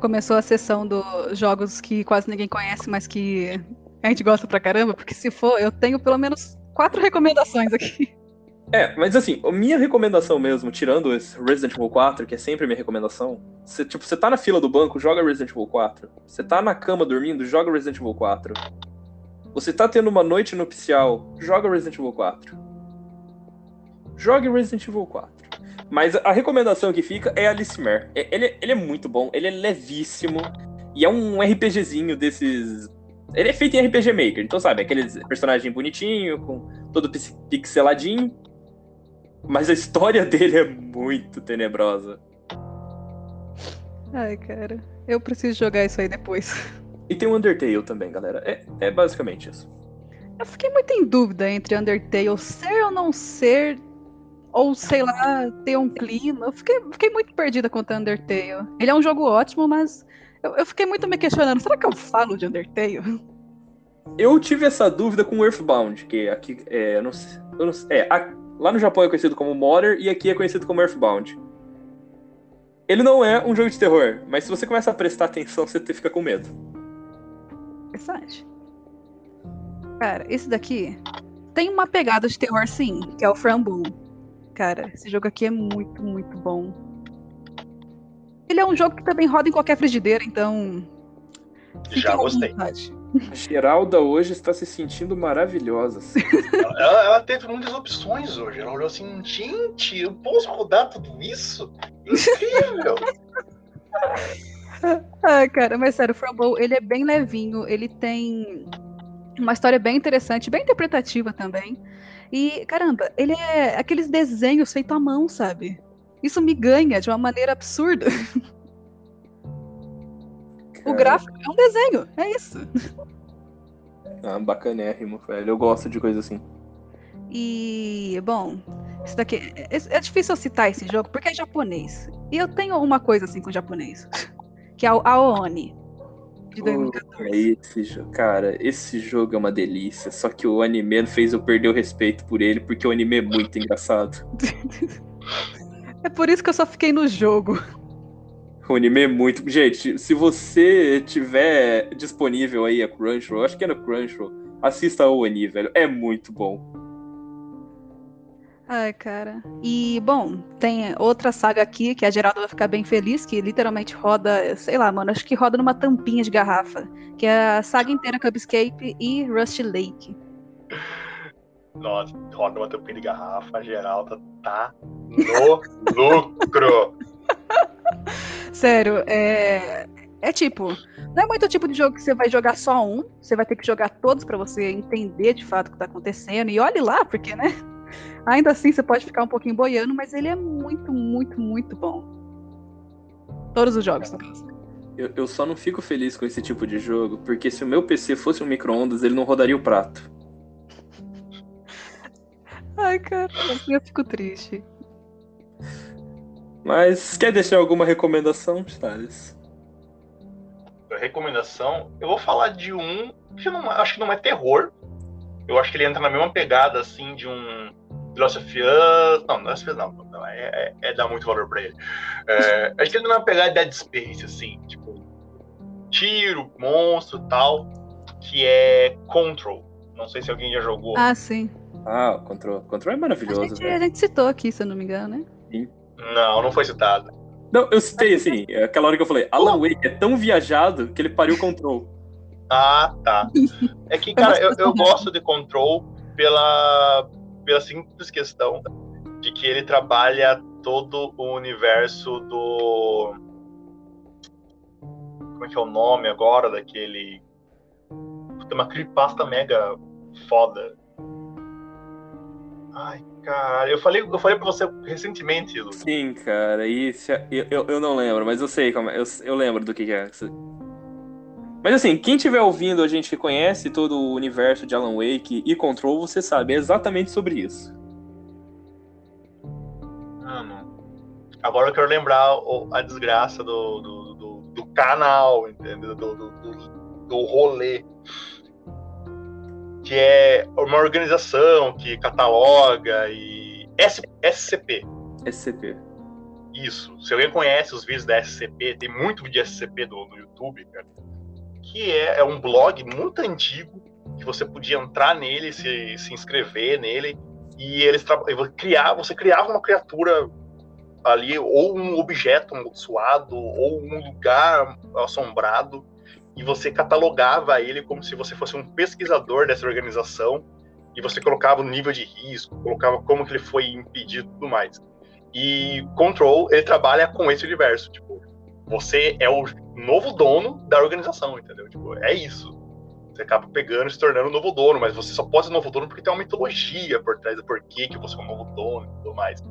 Speaker 3: Começou a sessão dos jogos que quase ninguém conhece, mas que a gente gosta pra caramba, porque se for, eu tenho pelo menos quatro recomendações aqui.
Speaker 1: É, mas assim, minha recomendação mesmo, tirando esse Resident Evil 4, que é sempre minha recomendação, você, tipo, você tá na fila do banco, joga Resident Evil 4. Você tá na cama dormindo, joga Resident Evil 4. Você tá tendo uma noite nupcial, joga Resident Evil 4. Jogue Resident Evil 4. Mas a recomendação que fica é Alice Mare. É- Ele, ele é muito bom, ele é levíssimo, e é um RPGzinho desses... Ele é feito em RPG Maker, então sabe, aquele personagem bonitinho, com todo pix- pixeladinho. Mas a história [laughs] dele é muito tenebrosa.
Speaker 3: Ai, cara. Eu preciso jogar isso aí depois. [laughs]
Speaker 1: E tem o Undertale também, galera. É, é basicamente isso.
Speaker 3: Eu fiquei muito em dúvida entre Undertale ser ou não ser, ou sei lá, ter um clima. Eu fiquei, fiquei muito perdida quanto a Undertale. Ele é um jogo ótimo, mas eu, eu fiquei muito me questionando: será que eu falo de Undertale?
Speaker 1: eu tive essa dúvida com Earthbound, que aqui é, não sei, não sei, é, a, lá no Japão é conhecido como Mother e aqui é conhecido como Earthbound. Ele não é um jogo de terror, mas se você começa a prestar atenção, você fica com medo.
Speaker 3: Interessante. Cara, esse daqui tem uma pegada de terror sim, que é o Framboom. Cara, esse jogo aqui é muito, muito bom. Ele é um jogo que também roda em qualquer frigideira, então.
Speaker 2: Já gostei.
Speaker 1: A Geralda hoje está se sentindo maravilhosa. Assim. [laughs]
Speaker 2: ela, ela, teve muitas opções hoje. Ela olhou assim, gente, eu posso rodar tudo isso? Incrível! [laughs]
Speaker 3: ah, cara, mas sério, o Frumble, ele é bem levinho, ele tem uma história bem interessante, bem interpretativa também. E, caramba, ele é aqueles desenhos feitos à mão, sabe? Isso me ganha de uma maneira absurda. O gráfico é um desenho, é isso.
Speaker 1: Ah, bacanérrimo, velho. Eu gosto de coisa assim.
Speaker 3: E, bom, isso daqui. É, é difícil eu citar esse jogo porque é japonês. E eu tenho uma coisa assim com o japonês, que é o Aoni. De 2014.
Speaker 1: esse jogo, cara, esse jogo é uma delícia. Só que o anime fez eu perder o respeito por ele, porque o anime é muito [laughs] engraçado.
Speaker 3: é por isso que eu só fiquei no jogo.
Speaker 1: O anime é muito. Gente, se você tiver disponível aí a Crunchyroll, acho que é no Crunchyroll, assista o Oni, velho. É muito bom.
Speaker 3: Ai, cara. E, bom, tem outra saga aqui que a Geraldo vai ficar bem feliz, que literalmente roda, sei lá, mano, acho que roda numa tampinha de garrafa. Que é a saga inteira Cubscape e Rusty Lake.
Speaker 2: Nossa, roda numa tampinha de garrafa, a Geralda tá no [laughs] lucro.
Speaker 3: Sério, é. É tipo, não é muito o tipo de jogo que você vai jogar só um, você vai ter que jogar todos para você entender de fato o que tá acontecendo. E olhe lá, porque, né? Ainda assim você pode ficar um pouquinho boiando, mas ele é muito, muito, muito bom. Todos os jogos, no caso.
Speaker 1: Eu, eu só não fico feliz com esse tipo de jogo, porque se o meu PC fosse um micro-ondas, ele não rodaria o prato. [laughs]
Speaker 3: Ai, cara, assim eu fico triste.
Speaker 1: Mas quer deixar alguma recomendação, Thales?
Speaker 2: Recomendação? Eu vou falar de um que não, acho que não é terror. Eu acho que ele entra na mesma pegada assim de um The Last of Us. Não, The Last of Us não. não é, é, é, dar muito valor pra ele. É, acho que ele na pegada de Dead Space, assim, tipo, tiro, monstro tal. Que é Control. Não sei se alguém já jogou.
Speaker 3: Ah, sim.
Speaker 1: Ah, o Control. Control é maravilhoso. A
Speaker 3: gente, a gente citou aqui, se eu não me engano, né?
Speaker 1: Sim.
Speaker 2: Não, não foi citado.
Speaker 1: Não, eu citei assim, aquela hora que eu falei, Alan Wake é tão viajado que ele pariu o Control.
Speaker 2: Ah, tá. [laughs] É que, cara, eu, eu gosto de Control pela, pela simples questão de que ele trabalha todo o universo do. Como é que é o nome agora daquele. Tem uma creepypasta mega foda. Ai, Caralho, eu falei, eu falei pra você recentemente, Lu.
Speaker 1: Sim, cara, isso eu, eu, eu não lembro, mas eu sei como é, eu, eu lembro do que, que é. Mas assim, quem estiver ouvindo a gente que conhece todo o universo de Alan Wake e Control, você sabe exatamente sobre isso.
Speaker 2: Mano, agora eu quero lembrar a desgraça do, do, do, do canal, entendeu? Do, do, do, rolê que é uma organização que cataloga e S SCP.
Speaker 1: SCP.
Speaker 2: Isso. Se alguém conhece os vídeos da SCP, tem muito vídeo de SCP no, no YouTube, cara, que é, é, um blog muito antigo que você podia entrar nele, se, se inscrever nele e eles criar, você criava uma criatura ali ou um objeto amaldiçoado ou um lugar assombrado e você catalogava ele como se você fosse um pesquisador dessa organização e você colocava o nível de risco, colocava como que ele foi impedido e tudo mais. E Control, ele trabalha com esse universo, tipo, você é o novo dono da organização, entendeu? Tipo, é isso. Você acaba pegando e se tornando o novo dono, mas você só pode ser novo dono porque tem uma mitologia por trás do porquê que você é o novo dono e tudo mais.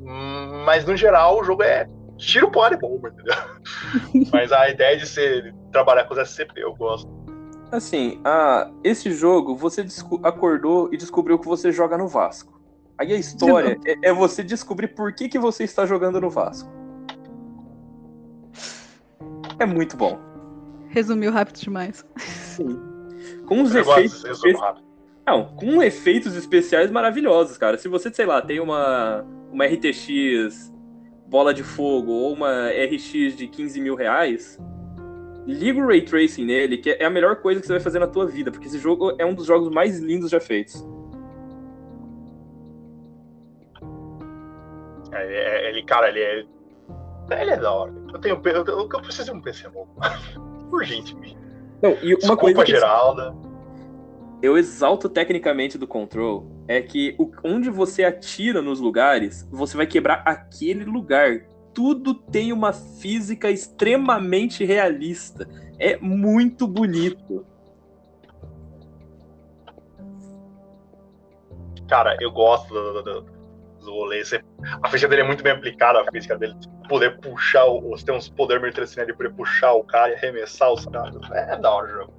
Speaker 2: Hum, mas no geral o jogo é tiro porra de bomba, entendeu? [laughs] Mas a ideia de ser trabalhar com os SCP eu gosto.
Speaker 1: Assim, ah, esse jogo você acordou e descobriu que você joga no Vasco. Aí a história é, é, você descobrir por que, que você está jogando no Vasco. É muito bom.
Speaker 3: Resumiu rápido demais.
Speaker 1: Sim. Com os
Speaker 2: Eu
Speaker 1: efeitos.
Speaker 2: gosto rápido.
Speaker 1: Não, com efeitos especiais maravilhosos, cara. Se você, sei lá, tem uma, uma RTX bola de fogo ou uma RX de 15 mil reais, liga o Ray Tracing nele, que é a melhor coisa que você vai fazer na tua vida, porque esse jogo é um dos jogos mais lindos já feitos.
Speaker 2: É, é- ele, cara, ele é. Ele é da hora. Eu tenho. Eu, eu, preciso de um PC novo. [laughs] Urgentemente.
Speaker 1: Não, e uma
Speaker 2: Desculpa,
Speaker 1: coisa que
Speaker 2: Geralda.
Speaker 1: eu exalto tecnicamente do Control é que onde você atira nos lugares, você vai quebrar aquele lugar. Tudo tem uma física extremamente realista. É muito bonito.
Speaker 2: Cara, eu gosto do, do, do- do rolê. Você- a física dele é muito bem aplicada, a física dele. Poder puxar, o- você tem uns poderes meio interessante ali, poder puxar o cara e arremessar os caras. É da hora o jogo.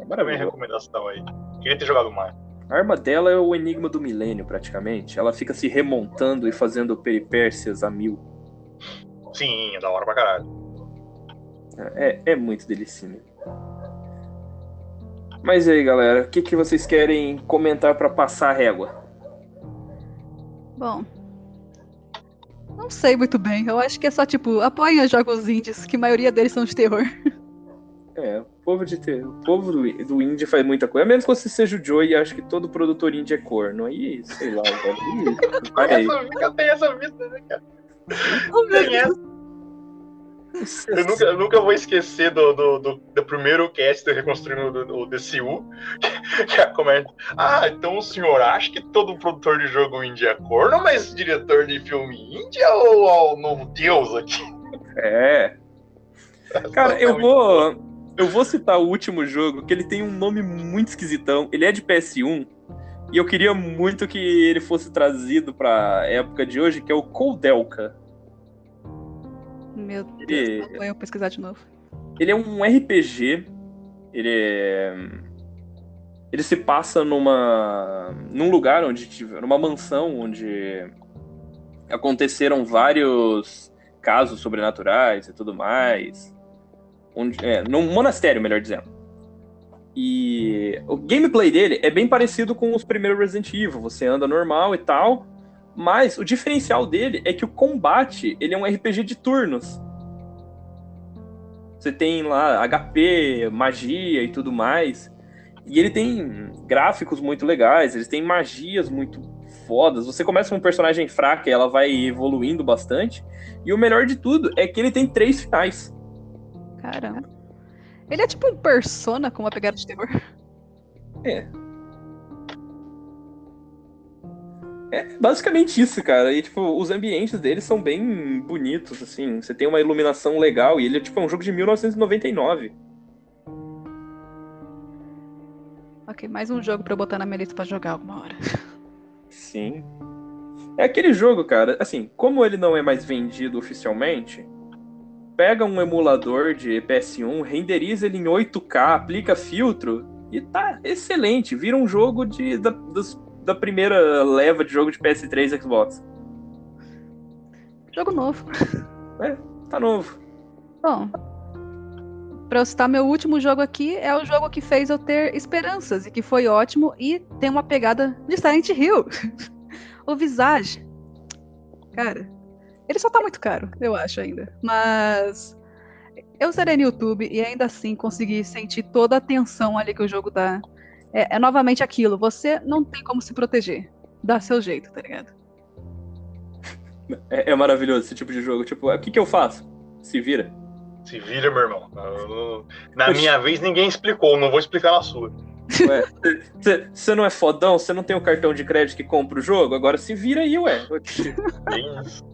Speaker 1: É maravilhoso.
Speaker 2: recomendação aí. Queria ter jogado mais.
Speaker 1: A arma dela é o enigma do milênio, praticamente. Ela fica se remontando e fazendo peripécias a mil.
Speaker 2: Sim, é da hora pra caralho.
Speaker 1: É, é muito delicinho. Mas e aí, galera, o que, que vocês querem comentar pra passar a régua?
Speaker 3: Bom. Não sei muito bem. Eu acho que é só, tipo, apoiem os jogos indies, que a maioria deles são de terror.
Speaker 1: É, o povo de ter, o povo do, do indie faz muita coisa. A menos que você seja o Joey e acho que todo produtor indie é corno. Aí, sei lá, velho. [laughs] Vai aí.
Speaker 2: Essa vida, tem essa vida, né, cara?
Speaker 3: Oh, meu
Speaker 2: Tem essa. Eu nunca, eu nunca vou esquecer do, do, do, do primeiro cast do Reconstruindo o DCU, que é a comenta. Ah, então o senhor acha que todo produtor de jogo indie é corno, mas diretor de filme indie é o, é o novo deus aqui?
Speaker 1: É. Cara, eu vou. Eu vou citar o último jogo, que ele tem um nome muito esquisitão. Ele é de PS1. E eu queria muito que ele fosse trazido pra época de hoje, que é o Coldelka.
Speaker 3: Meu Deus,
Speaker 1: Ele-
Speaker 3: vou eu pesquisar de novo.
Speaker 1: Ele é um RPG. Ele é. Ele se passa numa. num lugar onde. tive- numa mansão onde aconteceram vários casos sobrenaturais e tudo mais. Onde, é, num monastério, melhor dizendo. E o gameplay dele é bem parecido com os primeiros Resident Evil. Você anda normal e tal. Mas o diferencial dele é que o combate ele é um RPG de turnos. Você tem lá HP, magia e tudo mais. E ele tem gráficos muito legais, eles têm magias muito fodas. Você começa com um personagem fraca e ela vai evoluindo bastante. E o melhor de tudo é que ele tem três finais.
Speaker 3: Caramba. Ele é tipo um persona com uma pegada de terror.
Speaker 1: É basicamente isso, cara. E, tipo, os ambientes dele são bem bonitos, assim. Você tem uma iluminação legal e ele é, tipo, é um jogo de 1999.
Speaker 3: Ok, mais um jogo pra eu botar na minha lista pra jogar alguma hora.
Speaker 1: Sim. É aquele jogo, cara, assim, como ele não é mais vendido oficialmente, pega um emulador de PS1, renderiza ele em 8K, aplica filtro e tá excelente. Vira um jogo de, da, dos- da primeira leva de jogo de PS3 e Xbox.
Speaker 3: Jogo novo.
Speaker 1: Tá novo.
Speaker 3: Bom, pra eu citar meu último jogo aqui, é o jogo que fez eu ter esperanças e que foi ótimo e tem uma pegada de Silent Hill. [laughs] o Visage. Cara, ele só tá muito caro, eu acho ainda. Mas eu zerei no YouTube e ainda assim consegui sentir toda a tensão ali que o jogo dá. É, é novamente aquilo, você não tem como se proteger. Dá seu jeito, tá ligado?
Speaker 1: É, é maravilhoso esse tipo de jogo. Tipo, o que, que eu faço? Se vira.
Speaker 2: Se vira, meu irmão. Eu Na minha vez, ninguém explicou, não vou explicar na sua.
Speaker 1: Você não é fodão? Você não tem o cartão de crédito que compra o jogo? Agora se vira aí, ué.
Speaker 2: Isso.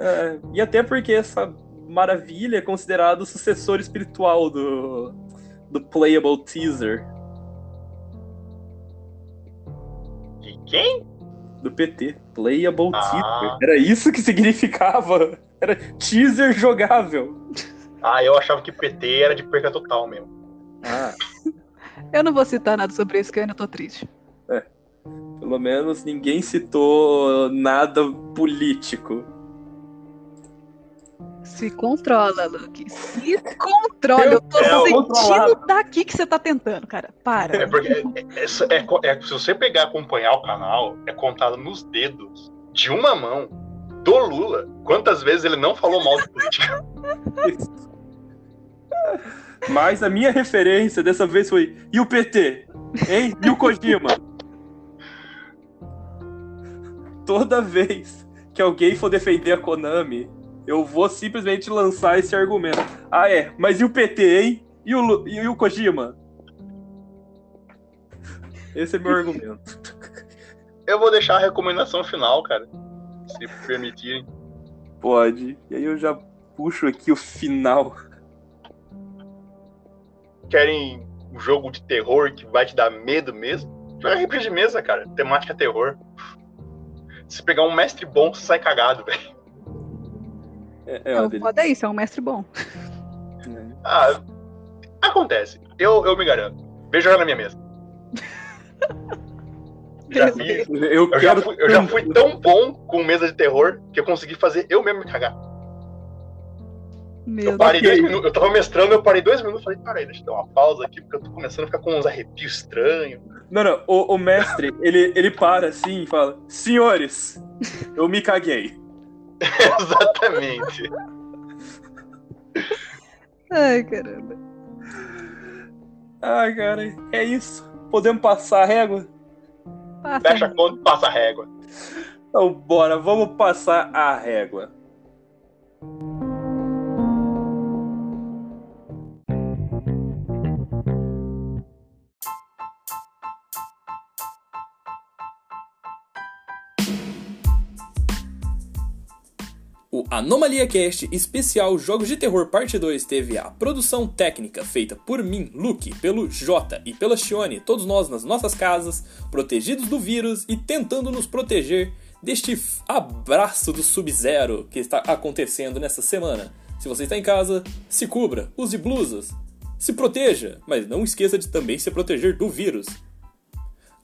Speaker 1: É, e até porque essa maravilha é considerado o sucessor espiritual do, do Playable Teaser,
Speaker 2: quem?
Speaker 1: do PT. Playable
Speaker 2: Ah.
Speaker 1: Teaser. Era isso que significava. Era teaser jogável.
Speaker 2: Ah, eu achava que PT era de perca total mesmo.
Speaker 1: Ah, [laughs]
Speaker 3: Eu não vou citar nada sobre isso, que eu ainda tô triste.
Speaker 1: pelo menos ninguém citou nada político.
Speaker 3: Se controla, Luke. Se controla. Eu, tô
Speaker 2: é,
Speaker 3: sentindo daqui que você tá tentando, cara. Para.
Speaker 2: É porque é, é, é, é, se você pegar acompanhar o canal, é contado nos dedos de uma mão do Lula quantas vezes ele não falou mal de política. [laughs]
Speaker 4: Mas a minha referência dessa vez foi: e o PT? Hein? E o Kojima? Toda vez que alguém for defender a Konami, eu vou simplesmente lançar esse argumento. Ah, é, mas e o PT, hein? E o, e o Kojima? Esse é meu argumento. [laughs]
Speaker 2: Eu vou deixar a recomendação final, cara. Se permitirem.
Speaker 4: Pode. E aí eu já puxo aqui o final
Speaker 2: querem um jogo de terror que vai te dar medo mesmo, joga RPG de mesa, cara. Temática terror. Se pegar um mestre bom, você sai cagado, [laughs] velho.
Speaker 3: É, é, é, foda isso, é um mestre bom.
Speaker 2: Ah, acontece. Eu, eu me garanto. Vem jogar na minha mesa. [laughs] já fiz. Eu, eu, já fui, eu já fui tão bom com mesa de terror que eu consegui fazer eu mesmo me cagar. Meu eu parei dois minutos, eu tava mestrando, eu parei dois minutos e falei, peraí, deixa eu dar uma pausa aqui, porque eu tô começando a ficar com uns arrepios estranhos.
Speaker 4: Não, não, o, o mestre, ele, ele para assim e fala, senhores, eu me caguei. [laughs]
Speaker 2: Exatamente.
Speaker 3: Ai, caramba.
Speaker 4: Ai, cara, é isso. Podemos passar a régua?
Speaker 2: Passa. Fecha a conta e passa a régua.
Speaker 4: Então, bora, vamos passar a régua.
Speaker 1: O Anomalia Cast especial Jogos de Terror Parte 2 teve a produção técnica feita por mim, Luke, pelo Jota e pela Shione, todos nós nas nossas casas, protegidos do vírus e tentando nos proteger deste abraço do Sub-Zero que está acontecendo nessa semana. Se você está em casa, se cubra, use blusas, se proteja, mas não esqueça de também se proteger do vírus.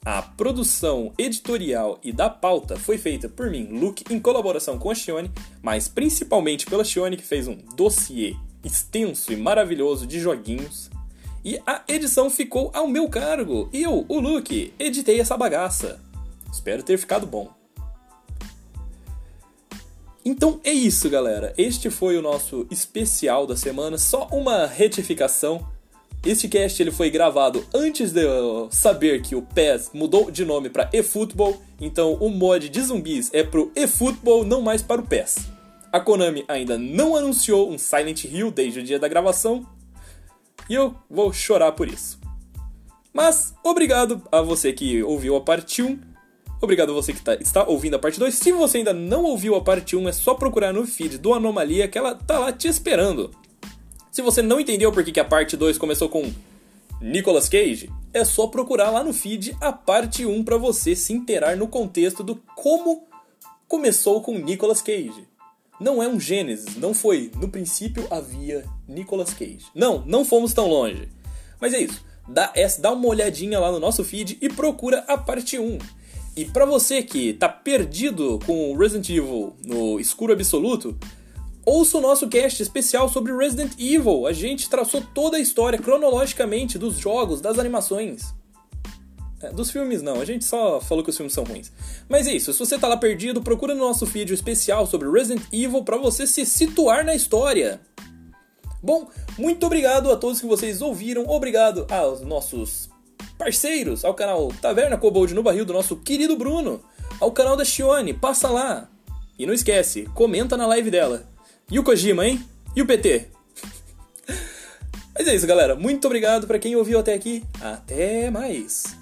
Speaker 1: A produção editorial e da pauta foi feita por mim, Luke, em colaboração com a Shione, mas principalmente pela Shione, que fez um dossiê extenso e maravilhoso de joguinhos. E a edição ficou ao meu cargo. Eu, o Luke, editei essa bagaça. Espero ter ficado bom. Então é isso, galera. Este foi o nosso especial da semana. Só uma retificação. Este cast ele foi gravado antes de eu saber que o PES mudou de nome para eFootball, então o mod de zumbis é pro eFootball, não mais para o PES. A Konami ainda não anunciou um Silent Hill desde o dia da gravação, e eu vou chorar por isso. Mas obrigado a você que ouviu a parte 1, obrigado a você que tá, está ouvindo a parte 2. Se você ainda não ouviu a parte 1, é só procurar no feed do Anomalia que ela tá lá te esperando. Se você não entendeu por que a parte 2 começou com Nicolas Cage, é só procurar lá no feed a parte 1 para você se inteirar no contexto do como começou com Nicolas Cage. Não é um Gênesis, não foi. No princípio havia Nicolas Cage. Não, não fomos tão longe. Mas é isso. Dá, essa, dá uma olhadinha lá no nosso feed e procura a parte 1. E para você que tá perdido com Resident Evil no escuro absoluto, Ouça o nosso cast especial sobre Resident Evil. A gente traçou toda a história cronologicamente dos jogos, das animações. É, dos filmes não, a gente só falou que os filmes são ruins. Mas é isso, se você tá lá perdido, procura no nosso vídeo especial sobre Resident Evil para você se situar na história. Bom, muito obrigado a todos que vocês ouviram, obrigado aos nossos parceiros, ao canal Taverna Cobold no Barril do nosso querido Bruno, ao canal da Shione, passa lá. E não esquece, comenta na live dela. E o Kojima, hein? E o PT? [laughs] Mas é isso, galera. Muito obrigado para quem ouviu até aqui. Até mais.